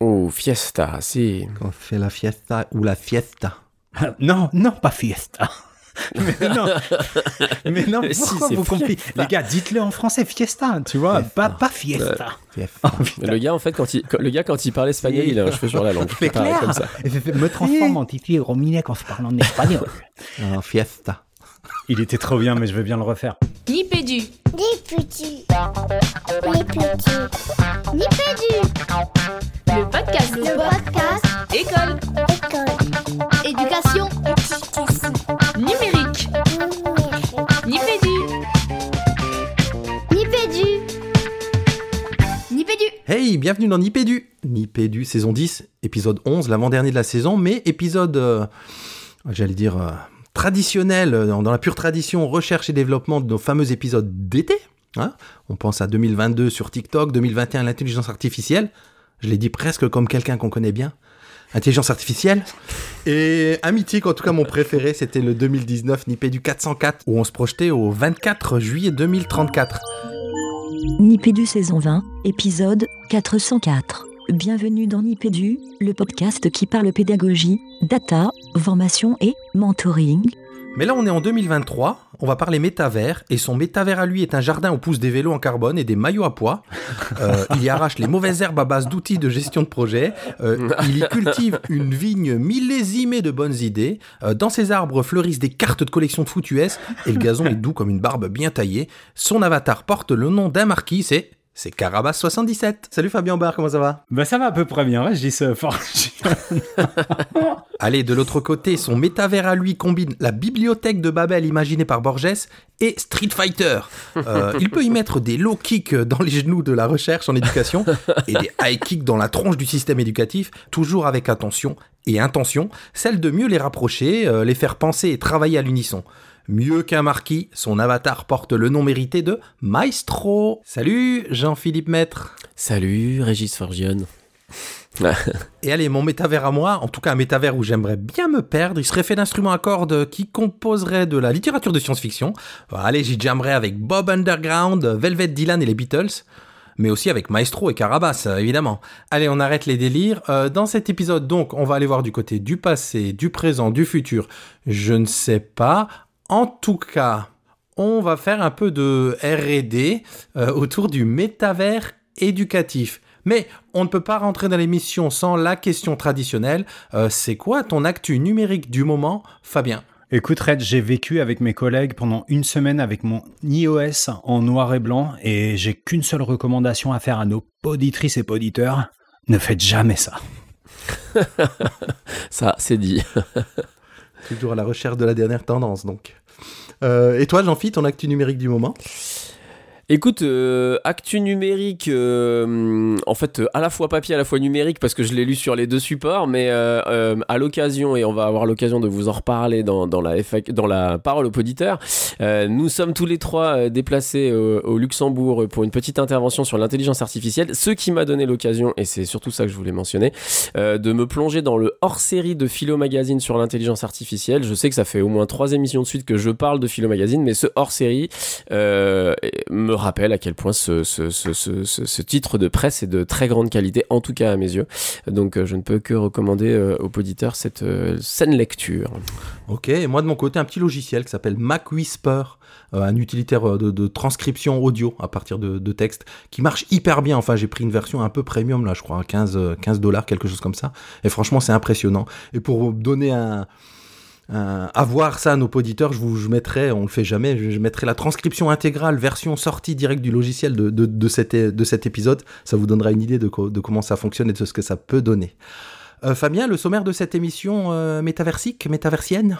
Oh, fiesta, si. Quand on fait la fiesta ou la fiesta. non, non, pas fiesta. mais non, mais non, Si, pourquoi c'est vous comprenez. Les gars, dites-le en français, fiesta, tu vois, pas, pas fiesta. Fiesta. Oh. Le gars, en fait, quand il, quand- le gars, quand il parle espagnol, Si. il a un cheveu sur la langue. C'est clair. comme ça. Et je me transforme en Titi Rominek en se parlant en espagnol. Ah, fiesta. Il était trop bien, mais je veux bien le refaire. Nipédu, Les petits. Les petits. Nipédu, le podcast, Le podcast école, école. éducation, Éducation. numérique. Nipédu, Nipédu, Nipédu. Hey, bienvenue dans Nipédu. Nipédu, saison 10, épisode 11, l'avant-dernier de la saison, mais épisode, euh, j'allais dire, euh, traditionnel, euh, dans, dans la pure tradition recherche et développement de nos fameux épisodes d'été. hein. On pense à 2022 sur TikTok, 2021 l'intelligence artificielle. Je l'ai dit presque comme quelqu'un qu'on connaît bien. Intelligence artificielle. Et un mythique, en tout cas mon préféré, c'était le 2019 Nipédu 404, où on se projetait au 24 juillet 2034. Nipédu saison 20, épisode 404. Bienvenue dans Nipédu, le podcast qui parle pédagogie, data, formation et mentoring. Mais là, on est en 2023, on va parler métavers, et son métavers à lui est un jardin où poussent des vélos en carbone et des maillots à pois. Euh, il y arrache les mauvaises herbes à base d'outils de gestion de projet. Euh, il y cultive une vigne millésimée de bonnes idées. Euh, dans ses arbres fleurissent des cartes de collection de foot US, et le gazon est doux comme une barbe bien taillée. Son avatar porte le nom d'un marquis, c'est... C'est Carabas77. Salut Fabien Bar, comment ça va? Bah ça va à peu près bien, ouais, je dis ça fort. Allez, de l'autre côté, son métavers à lui combine la bibliothèque de Babel imaginée par Borges et Street Fighter. Euh, il peut y mettre des low kicks dans les genoux de la recherche en éducation et des high kicks dans la tronche du système éducatif, toujours avec attention et intention, celle de mieux les rapprocher, euh, les faire penser et travailler à l'unisson. Mieux qu'un marquis, son avatar porte le nom mérité de Maestro. Salut Jean-Philippe Maître. Salut, Régis Forgione. Et allez, mon métavers à moi, en tout cas un métavers où j'aimerais bien me perdre, il serait fait d'instruments à cordes qui composeraient de la littérature de science-fiction. Allez, j'y jammerais avec Bob Underground, Velvet Dylan et les Beatles. Mais aussi avec Maestro et Carabas, évidemment. Allez, on arrête les délires. Euh, dans cet épisode, donc, on va aller voir du côté du passé, du présent, du futur. Je ne sais pas. En tout cas, on va faire un peu de R&D euh, autour du métavers éducatif. Mais on ne peut pas rentrer dans l'émission sans la question traditionnelle. Euh, c'est quoi ton actu numérique du moment, Fabien? Écoute Red, j'ai vécu avec mes collègues pendant une semaine avec mon iOS en noir et blanc et j'ai qu'une seule recommandation à faire à nos poditrices et poditeurs. Ne faites jamais ça. Ça, c'est dit. Toujours à la recherche de la dernière tendance, donc. Euh, et toi, Jean-Philippe, ton actu numérique du moment? Écoute, euh, actu numérique, euh, en fait, à la fois papier, à la fois numérique, parce que je l'ai lu sur les deux supports, mais euh, euh, à l'occasion, et on va avoir l'occasion de vous en reparler dans, dans, la, FAQ dans la parole aux auditeurs, euh, nous sommes tous les trois déplacés au, au Luxembourg pour une petite intervention sur l'intelligence artificielle, ce qui m'a donné l'occasion, et c'est surtout ça que je voulais mentionner, de me plonger dans le hors-série de Philo Magazine sur l'intelligence artificielle. Je sais que ça fait au moins trois émissions de suite que je parle de Philo Magazine, mais ce hors-série me rappelle à quel point ce, ce, ce, ce, titre de presse est de très grande qualité, en tout cas à mes yeux. Donc euh, je ne peux que recommander euh, aux auditeurs cette euh, saine lecture. Ok, et moi de mon côté, un petit logiciel qui s'appelle Mac Whisper, un utilitaire de, transcription audio à partir de, de texte, qui marche hyper bien. Enfin, j'ai pris une version un peu premium, là, je crois, à 15, euh, 15 dollars, quelque chose comme ça. Et franchement, c'est impressionnant. Et pour donner un... un- à voir ça nos auditeurs, je vous je mettrai, on le fait jamais, je, mettrai la transcription intégrale, version sortie directe du logiciel de, de, cet, de cet épisode. Ça vous donnera une idée de, de comment ça fonctionne et de ce que ça peut donner. Euh, Fabien, le sommaire de cette émission euh, métaversique, métaversienne?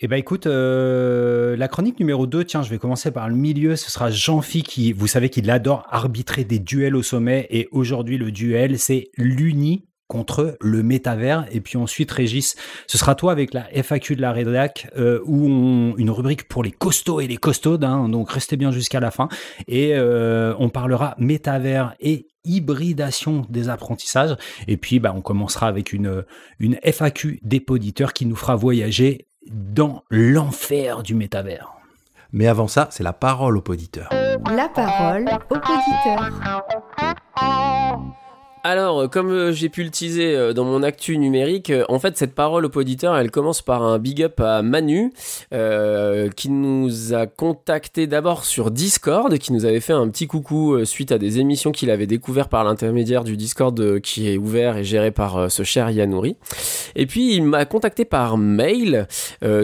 Eh ben écoute, euh, la chronique numéro 2, tiens, je vais commencer par le milieu. Ce sera Jean-Phi qui, vous savez qu'il adore arbitrer des duels au sommet. Et aujourd'hui, le duel, c'est l'uni contre le métavers. Et puis ensuite, Régis, ce sera toi avec la FAQ de la rédac, euh, où on, une rubrique pour les costauds et les costaudes. hein, donc restez bien jusqu'à la fin. Et euh, on parlera métavers et hybridation des apprentissages. Et puis, bah, on commencera avec une, une FAQ des poditeurs qui nous fera voyager dans l'enfer du métavers. Mais avant ça, c'est la parole au poditeur. La parole au poditeur. Alors, euh, comme euh, j'ai pu le teaser euh, dans mon actu numérique, en fait, cette parole au poditeur, elle commence par un big up à Manu, qui nous a contacté d'abord sur Discord, qui nous avait fait un petit coucou suite à des émissions qu'il avait découvert par l'intermédiaire du Discord qui est ouvert et géré par ce cher Yanouri. Et puis, il m'a contacté par mail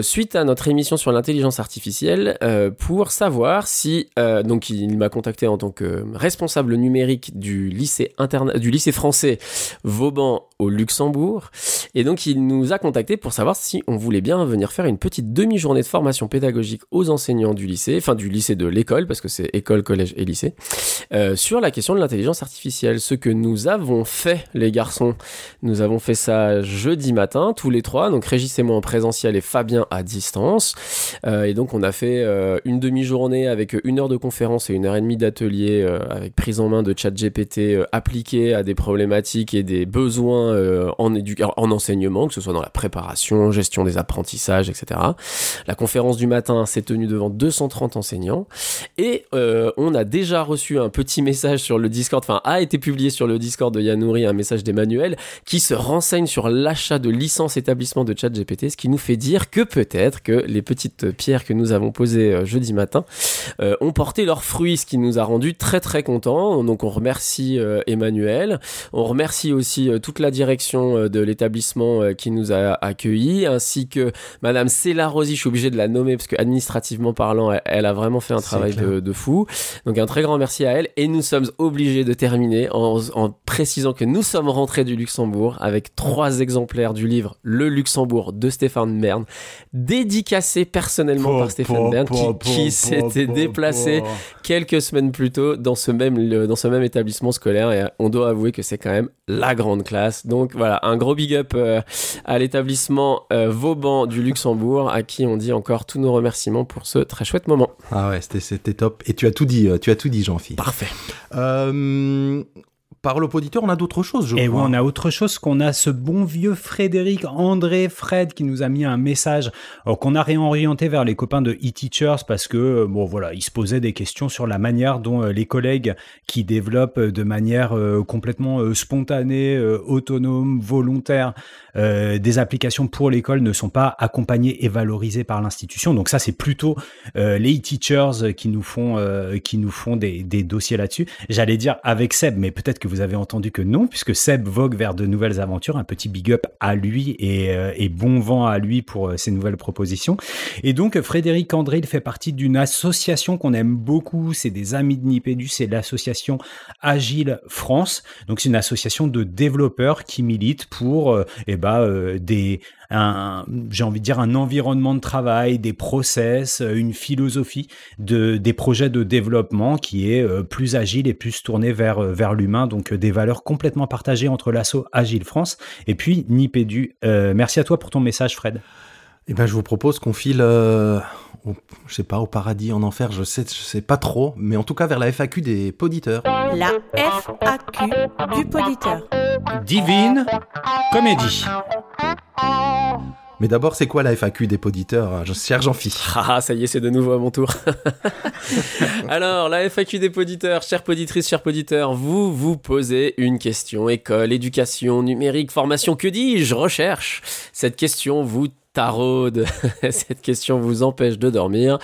suite à notre émission sur l'intelligence artificielle pour savoir si donc il m'a contacté en tant que responsable numérique du lycée interna- du lycée français Vauban au Luxembourg et donc il nous a contacté pour savoir si on voulait bien venir faire une petite demi-journée de formation pédagogique aux enseignants du lycée enfin du lycée de l'école parce que c'est école collège et lycée euh, sur la question de l'intelligence artificielle ce que nous avons fait les garçons nous avons fait ça jeudi matin, tous les trois. Donc Régis et moi en présentiel et Fabien à distance. Euh, et donc on a fait euh, une demi-journée avec une heure de conférence et une heure et demie d'atelier avec prise en main de chat GPT appliqué à des problématiques et des besoins euh, en, en enseignement, que ce soit dans la préparation, gestion des apprentissages, etc. La conférence du matin s'est tenue devant 230 enseignants. Et euh, on a déjà reçu un petit message sur le Discord, enfin a été publié sur le Discord de Yanouri, un message d'Emmanuel qui se renseigne sur l'achat de licences établissement de ChatGPT, ce qui nous fait dire que peut-être que les petites pierres que nous avons posées euh, jeudi matin euh, ont porté leurs fruits, ce qui nous a rendu très très contents. Donc on remercie euh, Emmanuel, on remercie aussi euh, toute la direction euh, de l'établissement euh, qui nous a accueillis, ainsi que Madame Céla Rosy, je suis obligé de la nommer parce que administrativement parlant, elle, a vraiment fait un travail de, de fou. Donc un très grand merci à elle. Et nous sommes obligés de terminer en, en précisant que nous sommes rentrés du Luxembourg avec trois exemplaires du livre Le Luxembourg de Stéphane Bern, dédicacé personnellement par Stéphane Bern, qui, qui s'était déplacé quelques semaines plus tôt dans ce même, le- dans ce même établissement scolaire. Et on doit avouer que c'est quand même la grande classe. Donc voilà, un gros big up euh, à l'établissement euh, Vauban du Luxembourg, à qui on dit encore tous nos remerciements pour ce très chouette moment. Ah ouais, c'était- top. Et tu as tout dit, euh, tu as tout dit, Jean-Philippe. Parfait. Euh, parle au poditeur, on a d'autres choses, je Et oui, on a autre chose qu'on a ce bon vieux Frédéric André Fred qui nous a mis un message euh, qu'on a réorienté vers les copains de e-teachers parce que euh, bon voilà, il se posait des questions sur la manière dont euh, les collègues qui développent de manière complètement spontanée, autonome, volontaire euh, des applications pour l'école ne sont pas accompagnés et valorisés par l'institution. Donc ça c'est plutôt euh, les e-teachers qui nous font euh, qui nous font des, des dossiers là-dessus. J'allais dire avec Seb, mais peut-être que vous avez entendu que non, puisque Seb vogue vers de nouvelles aventures. Un petit big up à lui et, euh, et bon vent à lui pour euh, ses nouvelles propositions. Et donc Frédéric André, il fait partie d'une association qu'on aime beaucoup. C'est des amis de Nipédu, c'est l'association Agile France. Donc c'est une association de développeurs qui milite pour euh, eh euh, des un, j'ai envie de dire un environnement de travail, des process, euh, une philosophie de des projets de développement qui est euh, plus agile et plus tourné vers vers l'humain. Donc des valeurs complètement partagées entre l'asso Agile France et puis Nipédu. Euh, merci à toi pour ton message, Fred. Eh ben, je vous propose qu'on file, au- je sais pas, au paradis, en enfer, je sais, je sais pas trop, mais en tout cas vers la FAQ des poditeurs. La FAQ du poditeur. Divine comédie. Mais d'abord, c'est quoi la FAQ des poditeurs, euh, cher Jean-Phi Ah, ça y est, c'est de nouveau à mon tour. Alors, la FAQ des poditeurs, chères poditrices, chers poditeurs, vous vous posez une question. École, éducation, numérique, formation, que dis-je? Recherche. Cette question vous taraude. Cette question vous empêche de dormir.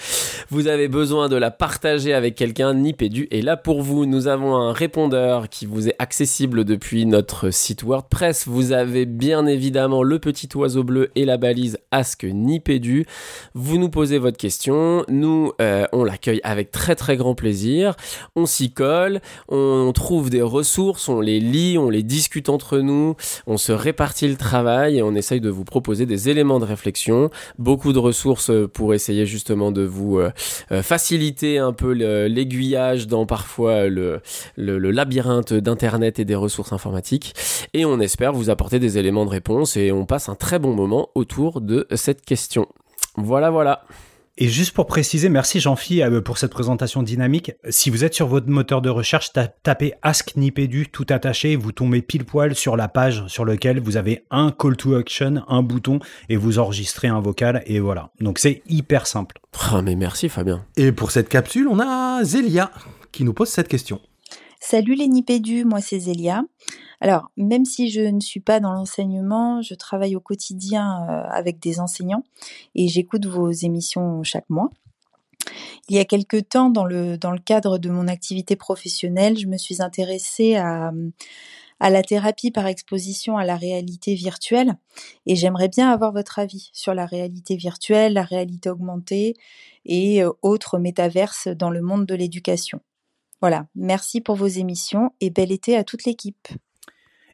Vous avez besoin de la partager avec quelqu'un, Nipédu est là pour vous. Nous avons un répondeur qui vous est accessible depuis notre site WordPress. Vous avez bien évidemment le petit oiseau bleu et la balise Ask Nipédu. Vous nous posez votre question, nous euh, on l'accueille avec très très grand plaisir, on s'y colle, on trouve des ressources, on les lit, on les discute entre nous, on se répartit le travail et on essaye de vous proposer des éléments de réflexion, beaucoup de ressources euh, pour essayer justement de vous euh, euh, faciliter un peu l'aiguillage dans parfois le labyrinthe d'internet et des ressources informatiques et on espère vous apporter des éléments de réponse et on passe un très bon moment autour de cette question. Voilà, voilà. Et juste pour préciser, merci Jean-Phi euh, pour cette présentation dynamique. Si vous êtes sur votre moteur de recherche, ta- tapez Ask Nipédu tout attaché, vous tombez pile poil sur la page sur laquelle vous avez un call to action, un bouton, et vous enregistrez un vocal, et voilà. Donc c'est hyper simple. Ah, mais merci Fabien. Et pour cette capsule, on a Zélia qui nous pose cette question. Salut les Nipédus, moi c'est Zélia. Alors, même si je ne suis pas dans l'enseignement, je travaille au quotidien euh, avec des enseignants et j'écoute vos émissions chaque mois. Il y a quelque temps, dans le, cadre de mon activité professionnelle, je me suis intéressée à, à la thérapie par exposition à la réalité virtuelle et j'aimerais bien avoir votre avis sur la réalité virtuelle, la réalité augmentée et euh, autres métaverses dans le monde de l'éducation. Voilà, merci pour vos émissions et bel été à toute l'équipe.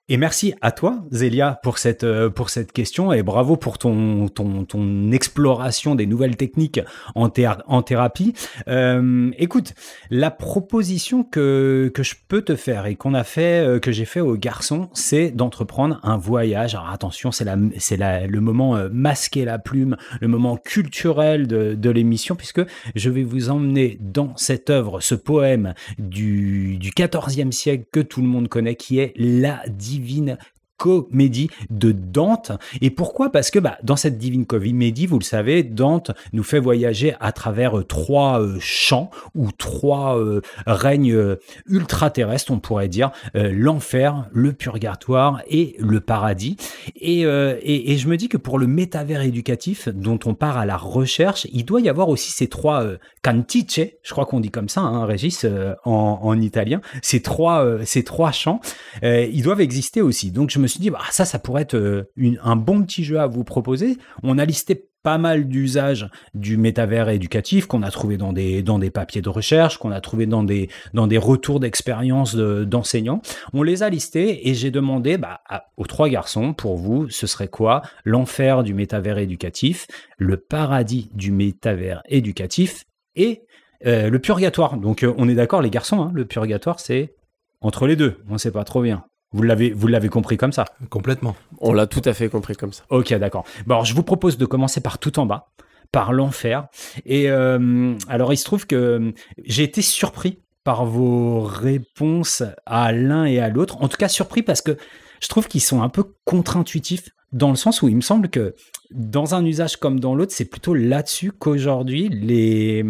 Et merci à toi, Zélia, pour cette, euh, pour cette question et bravo pour ton, ton, ton exploration des nouvelles techniques en, en thérapie. Euh, écoute, la proposition que, que je peux te faire et qu'on a fait, euh, que j'ai fait aux garçons, c'est d'entreprendre un voyage. Alors attention, c'est la, c'est la, le moment euh, masqué la plume, le moment culturel de, de l'émission, puisque je vais vous emmener dans cette œuvre, ce poème du, du 14e siècle que tout le monde connaît, qui est La divine comédie de Dante. Et pourquoi? Parce que bah, dans cette divine comédie, vous le savez, Dante nous fait voyager à travers euh, trois euh, champs ou trois euh, règnes ultra-terrestres, on pourrait dire, l'enfer, le purgatoire et le paradis. Et, et, je me dis que pour le métavers éducatif dont on part à la recherche, il doit y avoir aussi ces trois cantice, je crois qu'on dit comme ça, hein, Régis, en, en italien, ces trois, ces trois champs, ils doivent exister aussi. Donc je suis dit, bah, ça, ça pourrait être euh, un bon petit jeu à vous proposer. On a listé pas mal d'usages du métavers éducatif qu'on a trouvé dans des, dans des papiers de recherche, qu'on a trouvé dans des, dans des retours d'expérience de- d'enseignants. On les a listés et j'ai demandé bah, aux trois garçons, pour vous, ce serait quoi l'enfer du métavers éducatif, le paradis du métavers éducatif et euh, le purgatoire. Donc euh, on est d'accord les garçons, hein, le purgatoire c'est entre les deux, on sait pas trop bien. Vous l'avez, vous l'avez compris comme ça Complètement. On l'a tout à fait compris comme ça. Ok, d'accord. Bon, alors je vous propose de commencer par tout en bas, par l'enfer. Et euh, alors il se trouve que euh, j'ai été surpris par vos réponses à l'un et à l'autre. En tout cas, surpris parce que je trouve qu'ils sont un peu contre-intuitifs dans le sens où il me semble que dans un usage comme dans l'autre, c'est plutôt là-dessus qu'aujourd'hui les,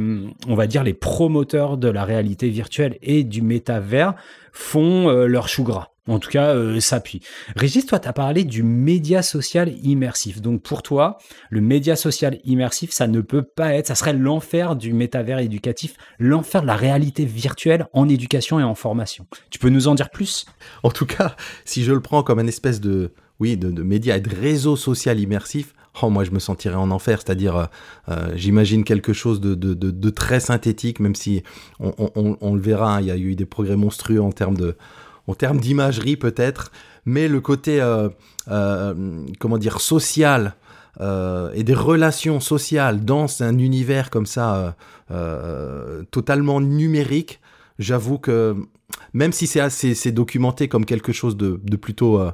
on va dire les promoteurs de la réalité virtuelle et du métavers font euh, leur chou gras. En tout cas, euh, s'appuient. Régis, toi, tu as parlé du média social immersif. Donc pour toi, le média social immersif, ça ne peut pas être, ça serait l'enfer du métavers éducatif, l'enfer de la réalité virtuelle en éducation et en formation. Tu peux nous en dire plus? En tout cas, si je le prends comme un espèce de, oui, de, média et de réseau social immersif, oh, moi je me sentirais en enfer. C'est-à-dire, euh, euh, j'imagine quelque chose de, très synthétique, même si on, le verra, hein, il y a eu des progrès monstrueux en termes d'imagerie peut-être, mais le côté, euh, comment dire, social. et des relations sociales dans un univers comme ça totalement numérique, j'avoue que même si c'est assez documenté comme quelque chose de, plutôt euh,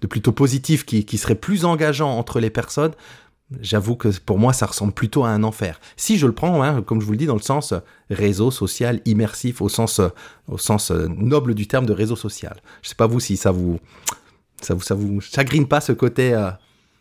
de plutôt positif qui, qui serait plus engageant entre les personnes, j'avoue que pour moi ça ressemble plutôt à un enfer. Si je le prends, hein, comme je vous le dis, dans le sens euh, réseau social immersif au sens euh, au sens noble du terme de réseau social. Je sais pas vous si ça vous ça vous ça vous chagrine pas ce côté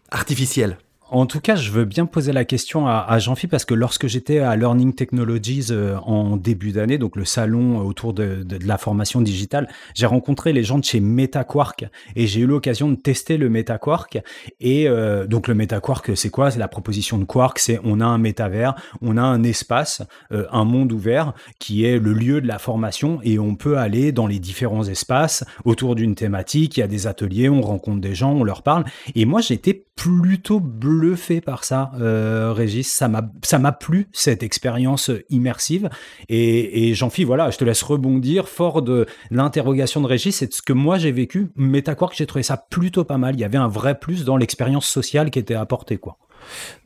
artificiel. En tout cas, je veux bien poser la question à, à Jean-Philippe parce que lorsque j'étais à Learning Technologies euh, en début d'année, donc le salon autour de, la formation digitale, j'ai rencontré les gens de chez MetaQuark et j'ai eu l'occasion de tester le MetaQuark. Et euh, donc le MetaQuark, c'est quoi? C'est la proposition de Quark, c'est on a un métavers, on a un espace, euh, un monde ouvert qui est le lieu de la formation et on peut aller dans les différents espaces autour d'une thématique. Il y a des ateliers, on rencontre des gens, on leur parle. Et moi, j'étais plutôt bluffé par ça, euh, Régis. Ça m'a, ça m'a plu cette expérience immersive. Et, et Jean-Philippe, voilà, je te laisse rebondir fort de l'interrogation de Régis. C'est ce que moi j'ai vécu. MetaQuark, j'ai trouvé ça plutôt pas mal. Il y avait un vrai plus dans l'expérience sociale qui était apportée, quoi.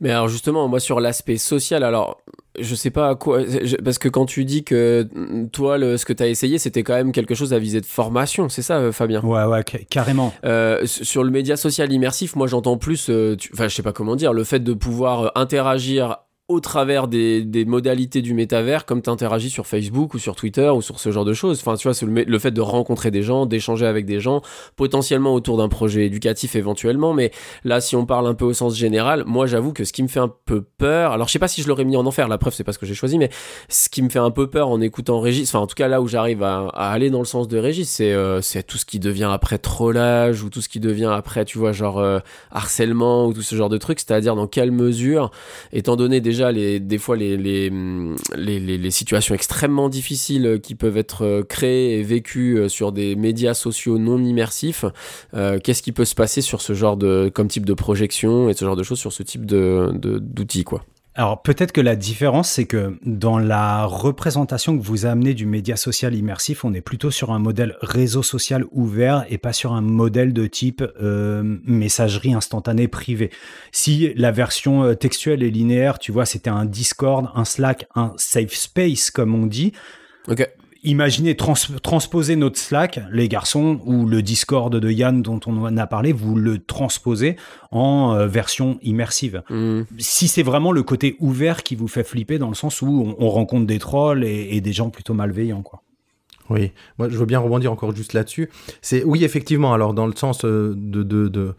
Mais alors justement, moi sur l'aspect social, alors je sais pas à quoi, je- parce que quand tu dis que toi, le, ce que tu as essayé, c'était quand même quelque chose à visée de formation, c'est ça, euh, Fabien? Ouais, ouais, ca- carrément. Euh, sur le média social immersif, moi j'entends plus, euh, enfin je sais pas comment dire, le fait de pouvoir interagir au travers des, des modalités du métavers, comme tu interagis sur Facebook ou sur Twitter ou sur ce genre de choses. Enfin, tu vois, le, le fait de rencontrer des gens, d'échanger avec des gens, potentiellement autour d'un projet éducatif éventuellement. Mais là, si on parle un peu au sens général, moi, j'avoue que ce qui me fait un peu peur, alors je sais pas si je l'aurais mis en enfer, la preuve, c'est pas ce que j'ai choisi, mais ce qui me fait un peu peur en écoutant Régis, enfin, en tout cas, là où j'arrive à, à aller dans le sens de Régis, c'est euh, tout ce qui devient après trollage ou tout ce qui devient après, tu vois, genre euh, harcèlement ou tout ce genre de trucs, c'est-à-dire dans quelle mesure, étant donné déjà les, des fois les, les, situations extrêmement difficiles qui peuvent être euh, créées et vécues euh, sur des médias sociaux non immersifs, euh, qu'est-ce qui peut se passer sur ce genre de, comme type de projection et ce genre de choses sur ce type d'outils, quoi? Alors peut-être que la différence, c'est que dans la représentation que vous amenez du média social immersif, on est plutôt sur un modèle réseau social ouvert et pas sur un modèle de type euh, messagerie instantanée privée. Si la version euh, textuelle et linéaire, tu vois, c'était un Discord, un Slack, un safe space comme on dit, Ok. Imaginez trans- transposer notre Slack, les garçons, ou le Discord de Yann dont on en a parlé, vous le transposez en euh, version immersive. Hmm. Si c'est vraiment le côté ouvert qui vous fait flipper dans le sens où on, on rencontre des trolls et, et des gens plutôt malveillants, quoi. Oui, moi je veux bien rebondir encore juste là-dessus. C'est oui effectivement. Alors dans le sens euh, de de, de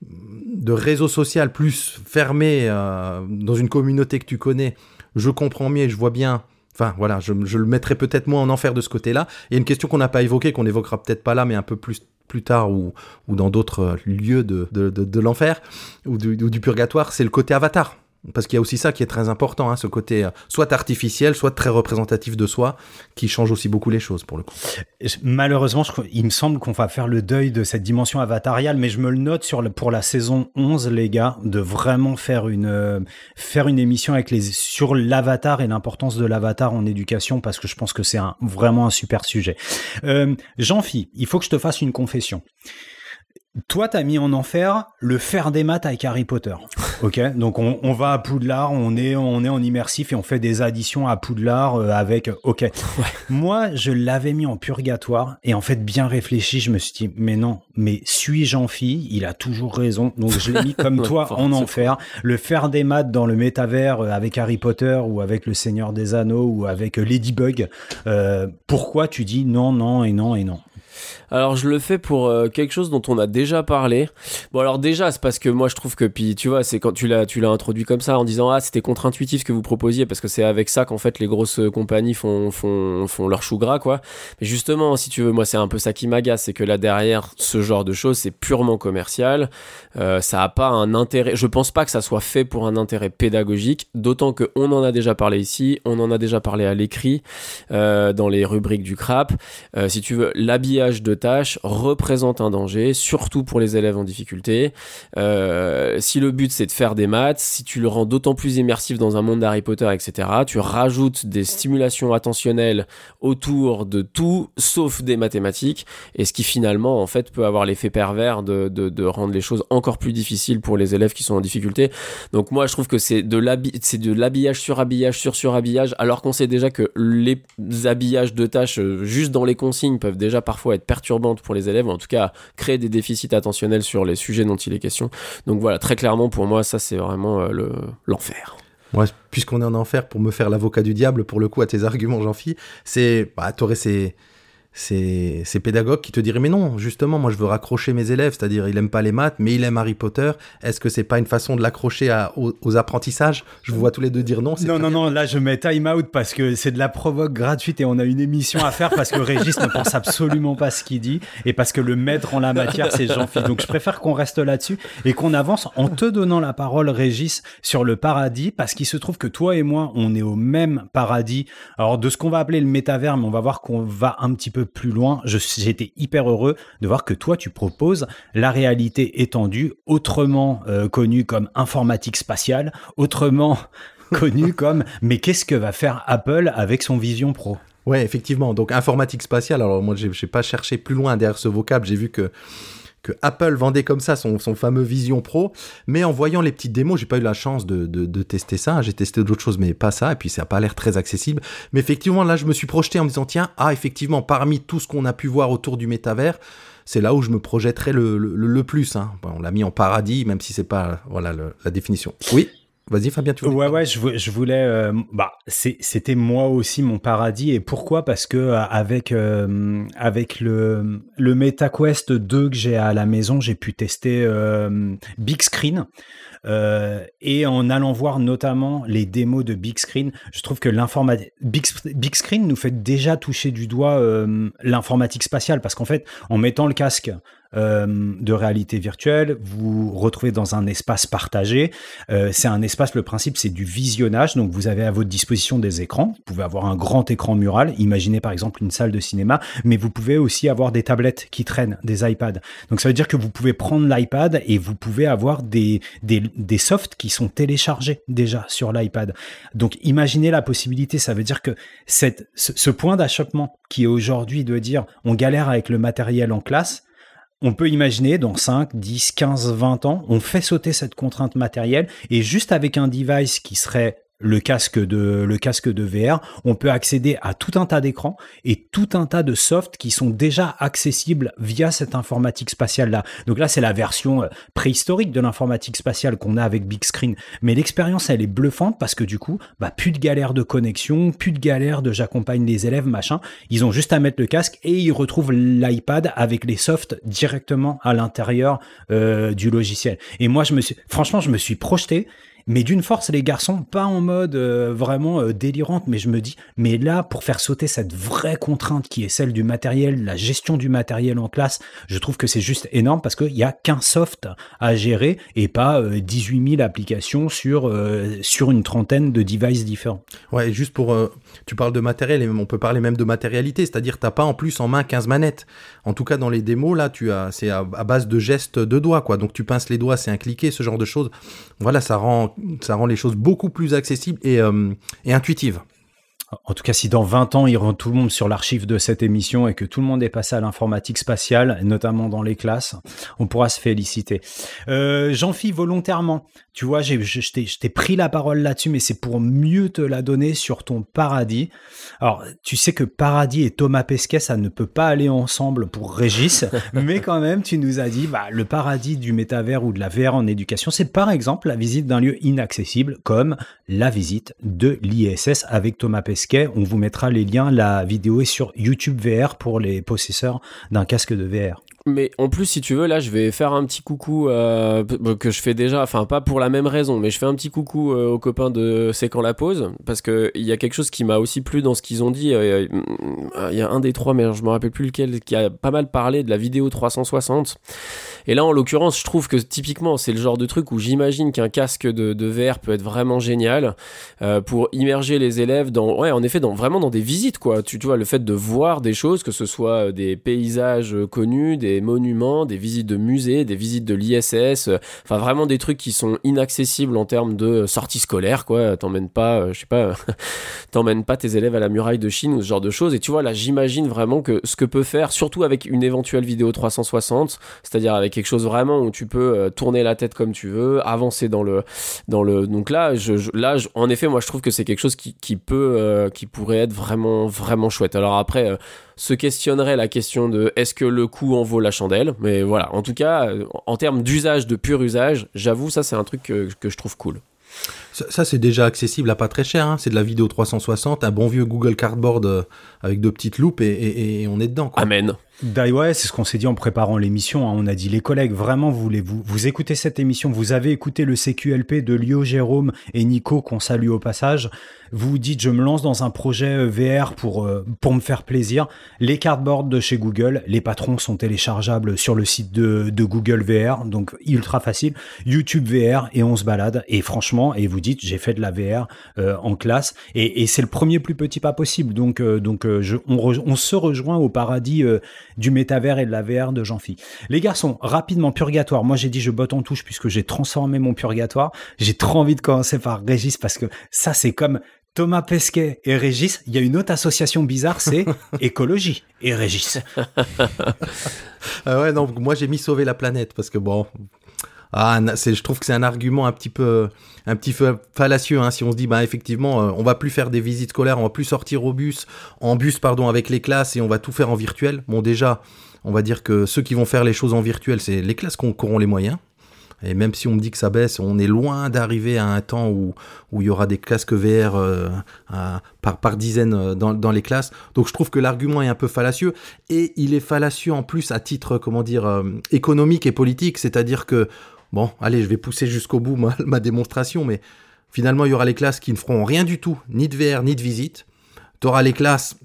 de réseau social plus fermé euh, dans une communauté que tu connais, je comprends mieux, je vois bien. Enfin voilà, je, le mettrai peut-être moins en enfer de ce côté-là. Il y a une question qu'on n'a pas évoquée, qu'on évoquera peut-être pas là, mais un peu plus plus tard ou, ou dans d'autres euh, lieux de, de, l'enfer ou du purgatoire, c'est le côté avatar. Parce qu'il y a aussi ça qui est très important, hein, ce côté euh, soit artificiel, soit très représentatif de soi, qui change aussi beaucoup les choses pour le coup. Malheureusement, il me semble qu'on va faire le deuil de cette dimension avatariale, mais je me le note pour la saison 11, les gars, de vraiment faire une, euh, faire une émission avec les, sur l'avatar et l'importance de l'avatar en éducation, parce que je pense que c'est vraiment un super sujet. Euh, Jean-Phi, il faut que je te fasse une confession. Toi, t'as mis en enfer le faire des maths avec Harry Potter. Ok, donc on, on va à Poudlard, on est, on est en immersif et on fait des additions à Poudlard euh, avec. Ok, moi, je l'avais mis en purgatoire et en fait, bien réfléchi, je me suis dit, mais non, mais suis Jean-Phi, il a toujours raison. Donc je l'ai mis comme Ouais, toi fort, en enfer. Le faire des maths dans le métavers euh, avec Harry Potter ou avec le Seigneur des Anneaux ou avec euh, Ladybug. Euh, pourquoi tu dis non, non et non et non? Alors je le fais pour euh, quelque chose dont on a déjà parlé. Bon alors déjà c'est parce que moi je trouve que puis tu vois c'est quand tu l'as tu l'as introduit comme ça en disant ah c'était contre-intuitif ce que vous proposiez parce que c'est avec ça qu'en fait les grosses euh, compagnies font font font leur chou gras quoi. Mais justement si tu veux moi c'est un peu ça qui m'agace c'est que là derrière ce genre de choses c'est purement commercial. Euh, ça a pas un intérêt. Je pense pas que ça soit fait pour un intérêt pédagogique. D'autant que on en a déjà parlé ici, on en a déjà parlé à l'écrit dans les rubriques du crap. Si tu veux, l'habillage de tâches représente un danger, surtout pour les élèves en difficulté. Euh, si le but c'est de faire des maths, si tu le rends d'autant plus immersif dans un monde d'Harry Potter, etc., tu rajoutes des stimulations attentionnelles autour de tout sauf des mathématiques, et ce qui finalement en fait peut avoir l'effet pervers de, de, de rendre les choses encore plus difficiles pour les élèves qui sont en difficulté. Donc moi je trouve que c'est de l'habillage sur habillage sur sur habillage, alors qu'on sait déjà que les habillages de tâches euh, juste dans les consignes peuvent déjà parfois être perturbantes pour les élèves, ou en tout cas créer des déficits attentionnels sur les sujets dont il est question. Donc voilà, très clairement pour moi ça c'est vraiment euh, le l'enfer. Moi, puisqu'on est en enfer, pour me faire l'avocat du diable, pour le coup, à tes arguments, Jean-Phi, c'est. Bah, t'aurais ces, ces, ces pédagogues qui te diraient Mais non, justement, moi, je veux raccrocher mes élèves, c'est-à-dire, il aime pas les maths, mais il aime Harry Potter. Est-ce que c'est pas une façon de l'accrocher à- aux, aux apprentissages? Je vous vois tous les deux dire non. Non, non, non, là je mets time out parce que c'est de la provoque gratuite et on a une émission à faire parce que Régis ne pense absolument pas ce qu'il dit et parce que le maître en la matière c'est Jean-Philippe. Donc je préfère qu'on reste là-dessus et qu'on avance en te donnant la parole, Régis, sur le paradis parce qu'il se trouve que toi et moi on est au même paradis. Alors de ce qu'on va appeler le métavers, mais on va voir qu'on va un petit peu plus loin. Je- J'étais hyper heureux de voir que toi tu proposes la réalité étendue, autrement euh, connue comme informatique spatiale, autrement connu comme mais qu'est-ce que va faire Apple avec son Vision Pro? Ouais, effectivement. Donc, informatique spatiale. Alors, moi, j'ai j'ai pas cherché plus loin derrière ce vocable. J'ai vu que, que Apple vendait comme ça son, son fameux Vision Pro. Mais en voyant les petites démos, j'ai pas eu la chance de, de, tester ça. J'ai testé d'autres choses, mais pas ça. Et puis, ça a pas l'air très accessible. Mais effectivement, là, je me suis projeté en me disant, tiens, ah, effectivement, parmi tout ce qu'on a pu voir autour du métavers, c'est là où je me projetterais le, le, plus. Hein. On l'a mis en paradis, même si c'est pas voilà, la définition. Oui? Vas-y, Fabien, tu voulais Ouais, ouais, je, vou- je voulais. euh, bah, c'était moi aussi mon paradis. Et pourquoi? Parce que euh, avec euh, avec le le MetaQuest 2 que j'ai à la maison, j'ai pu tester euh, Big Screen. Et en allant voir notamment les démos de Big Screen, je trouve que l'informatique Big, Big Screen nous fait déjà toucher du doigt l'informatique spatiale parce qu'en fait, en mettant le casque euh, de réalité virtuelle, vous retrouvez dans un espace partagé. Euh, c'est un espace, le principe, c'est du visionnage. Donc, vous avez à votre disposition des écrans. Vous pouvez avoir un grand écran mural. Imaginez par exemple une salle de cinéma, mais vous pouvez aussi avoir des tablettes qui traînent, des iPads. Donc, ça veut dire que vous pouvez prendre l'iPad et vous pouvez avoir des, des, des softs qui sont téléchargés déjà sur l'iPad. Donc, imaginez la possibilité. Ça veut dire que cette, ce, ce point d'achoppement qui est aujourd'hui de dire on galère avec le matériel en classe, on peut imaginer dans 5, 10, 15, 20 ans, on fait sauter cette contrainte matérielle et juste avec un device qui serait le casque de le casque de VR, on peut accéder à tout un tas d'écrans et tout un tas de softs qui sont déjà accessibles via cette informatique spatiale là. Donc là, c'est la version euh, préhistorique de l'informatique spatiale qu'on a avec Big Screen, mais l'expérience elle est bluffante parce que du coup, bah plus de galère de connexion, plus de galère de j'accompagne les élèves machin, ils ont juste à mettre le casque et ils retrouvent l'iPad avec les softs directement à l'intérieur euh, du logiciel. Et moi, je me suis, franchement, je me suis projeté mais d'une force les garçons, pas en mode euh, vraiment euh, délirante, mais je me dis, mais là, pour faire sauter cette vraie contrainte qui est celle du matériel, la gestion du matériel en classe, je trouve que c'est juste énorme parce qu'il n'y a qu'un soft à gérer et pas euh, 18 000 applications sur, euh, sur une trentaine de devices différents. Ouais, juste pour. Tu parles de matériel, et on peut parler même de matérialité, c'est-à-dire t'as pas en plus en main 15 manettes. En tout cas, dans les démos, là, tu as, c'est à, à base de gestes de doigts, quoi. Donc tu pinces les doigts, c'est un cliquet, ce genre de choses. Voilà, ça rend, ça rend les choses beaucoup plus accessibles et, euh, et intuitives. En tout cas, si dans 20 ans, ils rendent tout le monde sur l'archive de cette émission et que tout le monde est passé à l'informatique spatiale, notamment dans les classes, on pourra se féliciter. Euh, Jean-Phi, volontairement, tu vois, j'ai, je t'ai pris la parole là-dessus, mais c'est pour mieux te la donner sur ton paradis. Alors, tu sais que paradis et Thomas Pesquet, ça ne peut pas aller ensemble pour Régis, mais quand même, tu nous as dit, bah, le paradis du métavers ou de la VR en éducation, c'est par exemple la visite d'un lieu inaccessible, comme la visite de l'ISS avec Thomas Pesquet. On vous mettra les liens. La vidéo est sur YouTube VR pour les possesseurs d'un casque de VR. Mais en plus, si tu veux, là, je vais faire un petit coucou euh, que je fais déjà, enfin pas pour la même raison, mais je fais un petit coucou euh, aux copains de C'est quand la pause, parce que il y a quelque chose qui m'a aussi plu dans ce qu'ils ont dit. euh, Il y a un des trois, mais je me rappelle plus lequel, qui a pas mal parlé de la vidéo 360. Et là, en l'occurrence, je trouve que typiquement, c'est le genre de truc où j'imagine qu'un casque de, de VR peut être vraiment génial euh, pour immerger les élèves dans, ouais, en effet, dans vraiment dans des visites, quoi. Tu, vois, le fait de voir des choses, que ce soit des paysages connus, des monuments, des visites de musées, des visites de l'ISS, euh, enfin vraiment des trucs qui sont inaccessibles en termes de sortie scolaire, quoi. T'emmènes pas, euh, je sais pas, t'emmènes pas tes élèves à la muraille de Chine ou ce genre de choses. Et tu vois, là, j'imagine vraiment que ce que peut faire, surtout avec une éventuelle vidéo 360, c'est-à-dire avec quelque chose vraiment où tu peux euh, tourner la tête comme tu veux, avancer dans le, dans le. Donc là, là, en effet, moi, je trouve que c'est quelque chose qui, peut, euh, qui pourrait être vraiment, vraiment chouette. Alors après. euh, se questionnerait la question de est-ce que le coût en vaut la chandelle mais voilà en tout cas en termes d'usage de pur usage j'avoue ça c'est un truc que, que je trouve cool Ça, ça, c'est déjà accessible à pas très cher. hein. C'est de la vidéo 360, un bon vieux Google Cardboard euh, avec deux petites loupes et, et- et on est dedans. Quoi. amen ouais, c'est ce qu'on s'est dit en préparant l'émission. hein. On a dit les collègues, vraiment, vous voulez vous, vous écoutez cette émission, vous avez écouté le CQLP de Lio, Jérôme et Nico qu'on salue au passage. Vous dites, je me lance dans un projet euh, VR pour euh, pour me faire plaisir. Les cardboards de chez Google, les patrons sont téléchargeables sur le site de, de Google VR, donc ultra facile. YouTube VR et on se balade. Et franchement, et vous dites, j'ai fait de la VR euh, en classe et, et c'est le premier plus petit pas possible. Donc euh, donc euh, je, on, re- on se rejoint au paradis. Du métavers et de la VR de Jean-Phi. Les garçons, rapidement, purgatoire. Moi, j'ai dit je botte en touche puisque j'ai transformé mon purgatoire. J'ai trop envie de commencer par Régis parce que ça, c'est comme Thomas Pesquet et Régis. Il y a une autre association bizarre, c'est écologie et Régis. Ah ouais, non, moi j'ai mis sauver la planète parce que bon. Ah, je trouve que c'est un argument un petit peu, un petit peu fallacieux hein, si on se dit bah effectivement euh, on va plus faire des visites scolaires, on va plus sortir au bus, en bus pardon avec les classes et on va tout faire en virtuel. Bon déjà, on va dire que ceux qui vont faire les choses en virtuel, c'est les classes qui ont- qui auront les moyens. Et même si on me dit que ça baisse, on est loin d'arriver à un temps où où il y aura des casques VR euh, par par dizaines euh, dans, dans les classes. Donc je trouve que l'argument est un peu fallacieux et il est fallacieux en plus à titre comment dire économique et politique, c'est-à-dire que bon, allez, je vais pousser jusqu'au bout ma, ma démonstration, mais finalement il y aura les classes qui ne feront rien du tout, ni de VR ni de visite. Tu auras les classes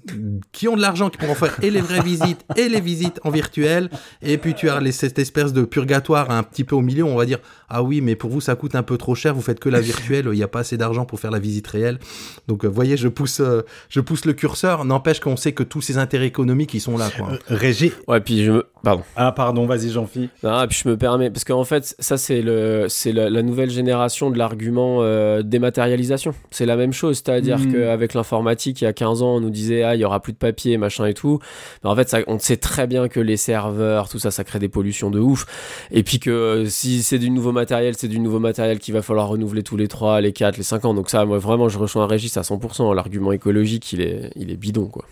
qui ont de l'argent, qui pourront faire et les vraies visites et les visites en virtuel. Et puis tu as les- cette espèce de purgatoire un petit peu au milieu. On va dire Ah oui, mais pour vous, ça coûte un peu trop cher. Vous faites que la virtuelle. Il n'y a pas assez d'argent pour faire la visite réelle. Donc, vous voyez, je pousse, euh, je pousse le curseur. N'empêche qu'on sait que tous ces intérêts économiques, ils sont là. Quoi. Euh, Régis. Ouais, puis je me. Pardon. Ah, pardon, vas-y, Jean-Phi. Ah, puis je me permets, parce qu'en fait, ça, c'est le, c'est la, la nouvelle génération de l'argument euh, dématérialisation. C'est la même chose, c'est-à-dire Mm. qu'avec l'informatique, il y a 15 ans, on nous disait, ah, il y aura plus de papier, machin et tout. Mais en fait, ça, on sait très bien que les serveurs, tout ça, ça crée des pollutions de ouf. Et puis que euh, si c'est du nouveau matériel, c'est du nouveau matériel qu'il va falloir renouveler tous les 3, les 4, les 5 ans. Donc ça, moi, vraiment, je rejoins Régis à 100%. L'argument écologique, il est, il est bidon, quoi.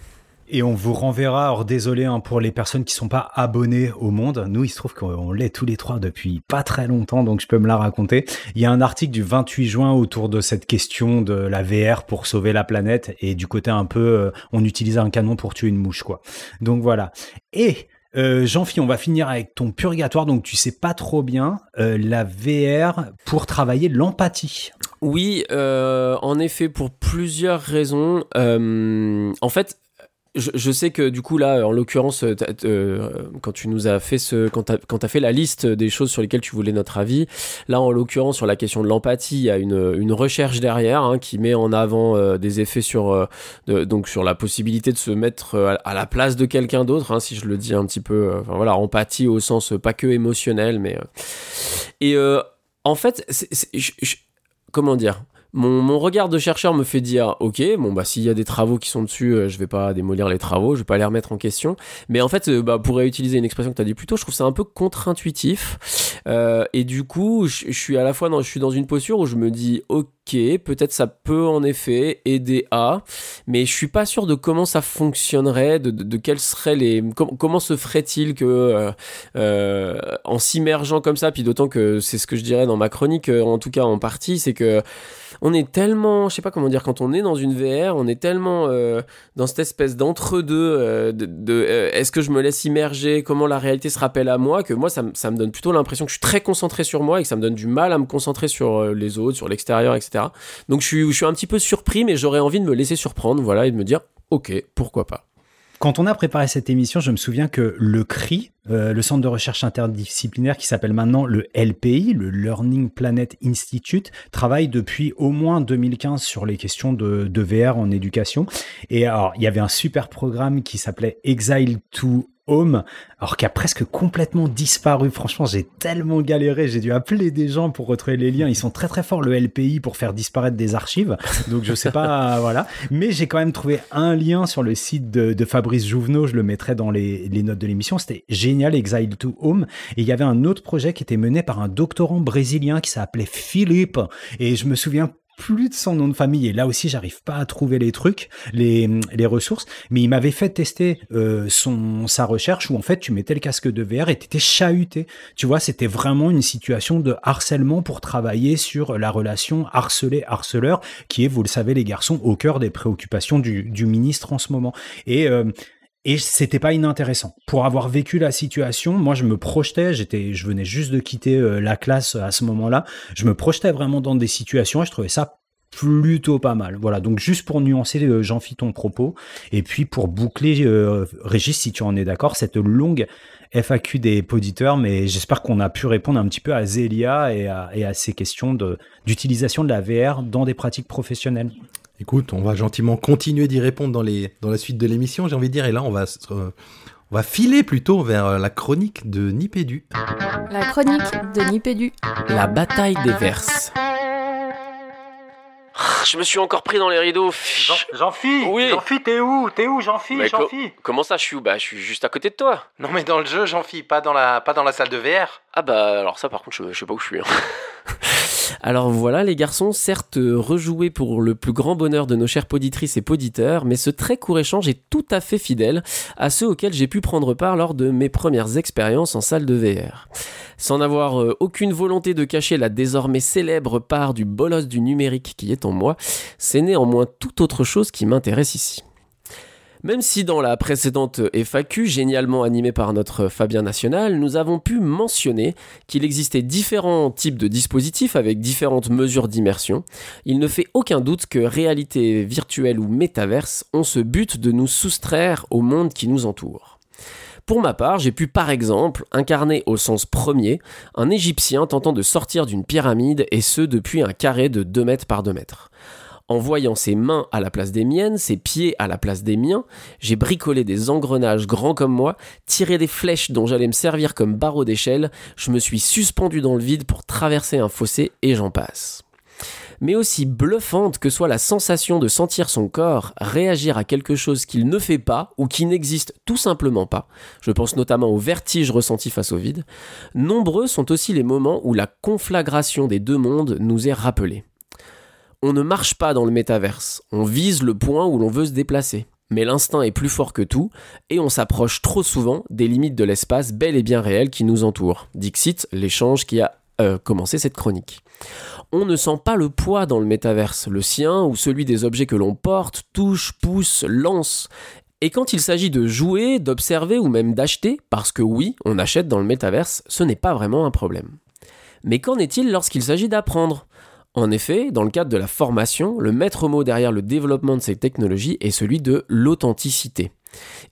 Et on vous renverra, alors désolé hein, pour les personnes qui sont pas abonnées au Monde, nous il se trouve qu'on l'est tous les trois depuis pas très longtemps, donc je peux me la raconter. Il y a un article du 28 juin autour de cette question de la VR pour sauver la planète et du côté un peu, euh, on utilise un canon pour tuer une mouche quoi. Donc voilà. Et euh, Jean-Phi, on va finir avec ton purgatoire, donc tu sais pas trop bien euh, la VR pour travailler l'empathie. Oui, en effet, pour plusieurs raisons. En fait, je, sais que du coup là, en l'occurrence, euh, euh, quand tu nous as fait ce, quand t'as, quand t'as fait la liste des choses sur lesquelles tu voulais notre avis, là en l'occurrence sur la question de l'empathie, il y a une, recherche derrière hein, qui met en avant euh, des effets sur, donc sur la possibilité de se mettre à, la place de quelqu'un d'autre, hein, si je le dis un petit peu, voilà, empathie au sens pas que émotionnel, mais et en fait, comment dire? Mon, mon regard de chercheur me fait dire ok bon bah s'il y a des travaux qui sont dessus euh, je vais pas démolir les travaux je vais pas les remettre en question. Mais en fait euh, bah, pour réutiliser une expression que tu as dit plus tôt je trouve ça un peu contre-intuitif. Euh, et du coup je, je suis à la fois dans, je suis dans une posture où je me dis ok peut-être ça peut en effet aider à mais je suis pas sûr de comment ça fonctionnerait de, de, quels seraient les com- comment se ferait-il que euh, euh, en s'immergeant comme ça, puis d'autant que c'est ce que je dirais dans ma chronique, euh, en tout cas en partie, c'est que on est tellement, je sais pas comment dire, quand on est dans une VR, on est tellement dans cette espèce d'entre-deux, de, de, est-ce que je me laisse immerger, comment la réalité se rappelle à moi, que moi ça, ça me donne plutôt l'impression que je suis très concentré sur moi et que ça me donne du mal à me concentrer sur les autres, sur l'extérieur, etc. Donc je suis, je suis un petit peu surpris, mais j'aurais envie de me laisser surprendre, voilà, et de me dire, ok, pourquoi pas. Quand on a préparé cette émission, je me souviens que le CRI, euh, le centre de recherche interdisciplinaire qui s'appelle maintenant le LPI, le Learning Planet Institute, travaille depuis au moins 2015 sur les questions de, de VR en éducation. Et alors, il y avait un super programme qui s'appelait Exile to Home, alors qui a presque complètement disparu. Franchement, j'ai tellement galéré, j'ai dû appeler des gens pour retrouver les liens. Ils sont très très forts le LPI pour faire disparaître des archives. Donc je sais pas, voilà. Mais j'ai quand même trouvé un lien sur le site de, de Fabrice Jouvenot. Je le mettrai dans les, les notes de l'émission. C'était génial, Exile to Home. Et il y avait un autre projet qui était mené par un doctorant brésilien qui s'appelait Philippe. Et je me souviens plus de son nom de famille et là aussi j'arrive pas à trouver les trucs les, les ressources mais il m'avait fait tester euh, son sa recherche où en fait tu mettais le casque de VR et t'étais chahuté. Tu vois c'était vraiment une situation de harcèlement pour travailler sur la relation harcelé harceleur qui est vous le savez les garçons au cœur des préoccupations du, du ministre en ce moment. Et euh, et c'était pas inintéressant. Pour avoir vécu la situation, moi je me projetais, j'étais, je venais juste de quitter euh, la classe à ce moment-là, je me projetais vraiment dans des situations et je trouvais ça plutôt pas mal. Voilà, donc juste pour nuancer euh, Jean-Phi ton propos, et puis pour boucler, euh, Régis, si tu en es d'accord, cette longue FAQ des auditeurs, mais j'espère qu'on a pu répondre un petit peu à Zélia et à, et à ces questions de, d'utilisation de la VR dans des pratiques professionnelles. Écoute, on va gentiment continuer d'y répondre dans, les, dans la suite de l'émission, j'ai envie de dire. Et là, on va, euh, on va filer plutôt vers euh, la chronique de Nipédu. La chronique de Nipédu. La bataille des verses. Je me suis encore pris dans les rideaux. Jean-Phi Oui. Jean-Phi, t'es où? T'es où, Jean-Phi? Co- Comment ça, je suis où? Bah, je suis juste à côté de toi. Non, mais dans le jeu, Jean-Phi, pas dans la, pas dans la salle de VR. Ah bah alors ça par contre je, sais pas où je suis. hein. alors voilà les garçons, certes rejoués pour le plus grand bonheur de nos chères poditrices et poditeurs, mais ce très court échange est tout à fait fidèle à ceux auxquels j'ai pu prendre part lors de mes premières expériences en salle de VR. Sans avoir euh, aucune volonté de cacher la désormais célèbre part du bolos du numérique qui est en moi, c'est néanmoins tout autre chose qui m'intéresse ici. Même si dans la précédente FAQ, génialement animée par notre Fabien National, nous avons pu mentionner qu'il existait différents types de dispositifs avec différentes mesures d'immersion, il ne fait aucun doute que réalité virtuelle ou métaverse ont ce but de nous soustraire au monde qui nous entoure. Pour ma part, j'ai pu par exemple incarner au sens premier un Égyptien tentant de sortir d'une pyramide et ce depuis un carré de 2 mètres par 2 mètres. En voyant ses mains à la place des miennes, ses pieds à la place des miens, j'ai bricolé des engrenages grands comme moi, tiré des flèches dont j'allais me servir comme barreau d'échelle, je me suis suspendu dans le vide pour traverser un fossé et j'en passe. Mais aussi bluffante que soit la sensation de sentir son corps réagir à quelque chose qu'il ne fait pas ou qui n'existe tout simplement pas, je pense notamment au vertige ressenti face au vide, nombreux sont aussi les moments où la conflagration des deux mondes nous est rappelée. On ne marche pas dans le métaverse, on vise le point où l'on veut se déplacer. Mais l'instinct est plus fort que tout, et on s'approche trop souvent des limites de l'espace bel et bien réel qui nous entoure. Dixit, l'échange qui a euh, commencé cette chronique. On ne sent pas le poids dans le métaverse, le sien ou celui des objets que l'on porte, touche, pousse, lance. Et quand il s'agit de jouer, d'observer ou même d'acheter, parce que oui, on achète dans le métaverse, ce n'est pas vraiment un problème. Mais qu'en est-il lorsqu'il s'agit d'apprendre? En effet, dans le cadre de la formation, le maître mot derrière le développement de ces technologies est celui de l'authenticité.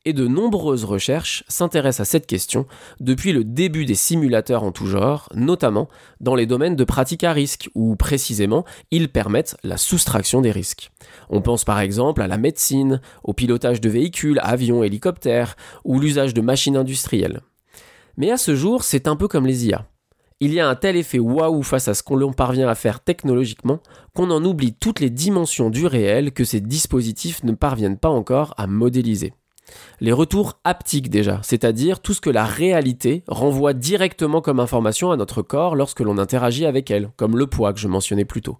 Et de nombreuses recherches s'intéressent à cette question depuis le début des simulateurs en tout genre, notamment dans les domaines de pratique à risque, où précisément ils permettent la soustraction des risques. On pense par exemple à la médecine, au pilotage de véhicules, avions, hélicoptères, ou l'usage de machines industrielles. Mais à ce jour, c'est un peu comme les IA. Il y a un tel effet waouh face à ce qu'on parvient à faire technologiquement qu'on en oublie toutes les dimensions du réel que ces dispositifs ne parviennent pas encore à modéliser. Les retours haptiques déjà, c'est-à-dire tout ce que la réalité renvoie directement comme information à notre corps lorsque l'on interagit avec elle, comme le poids que je mentionnais plus tôt.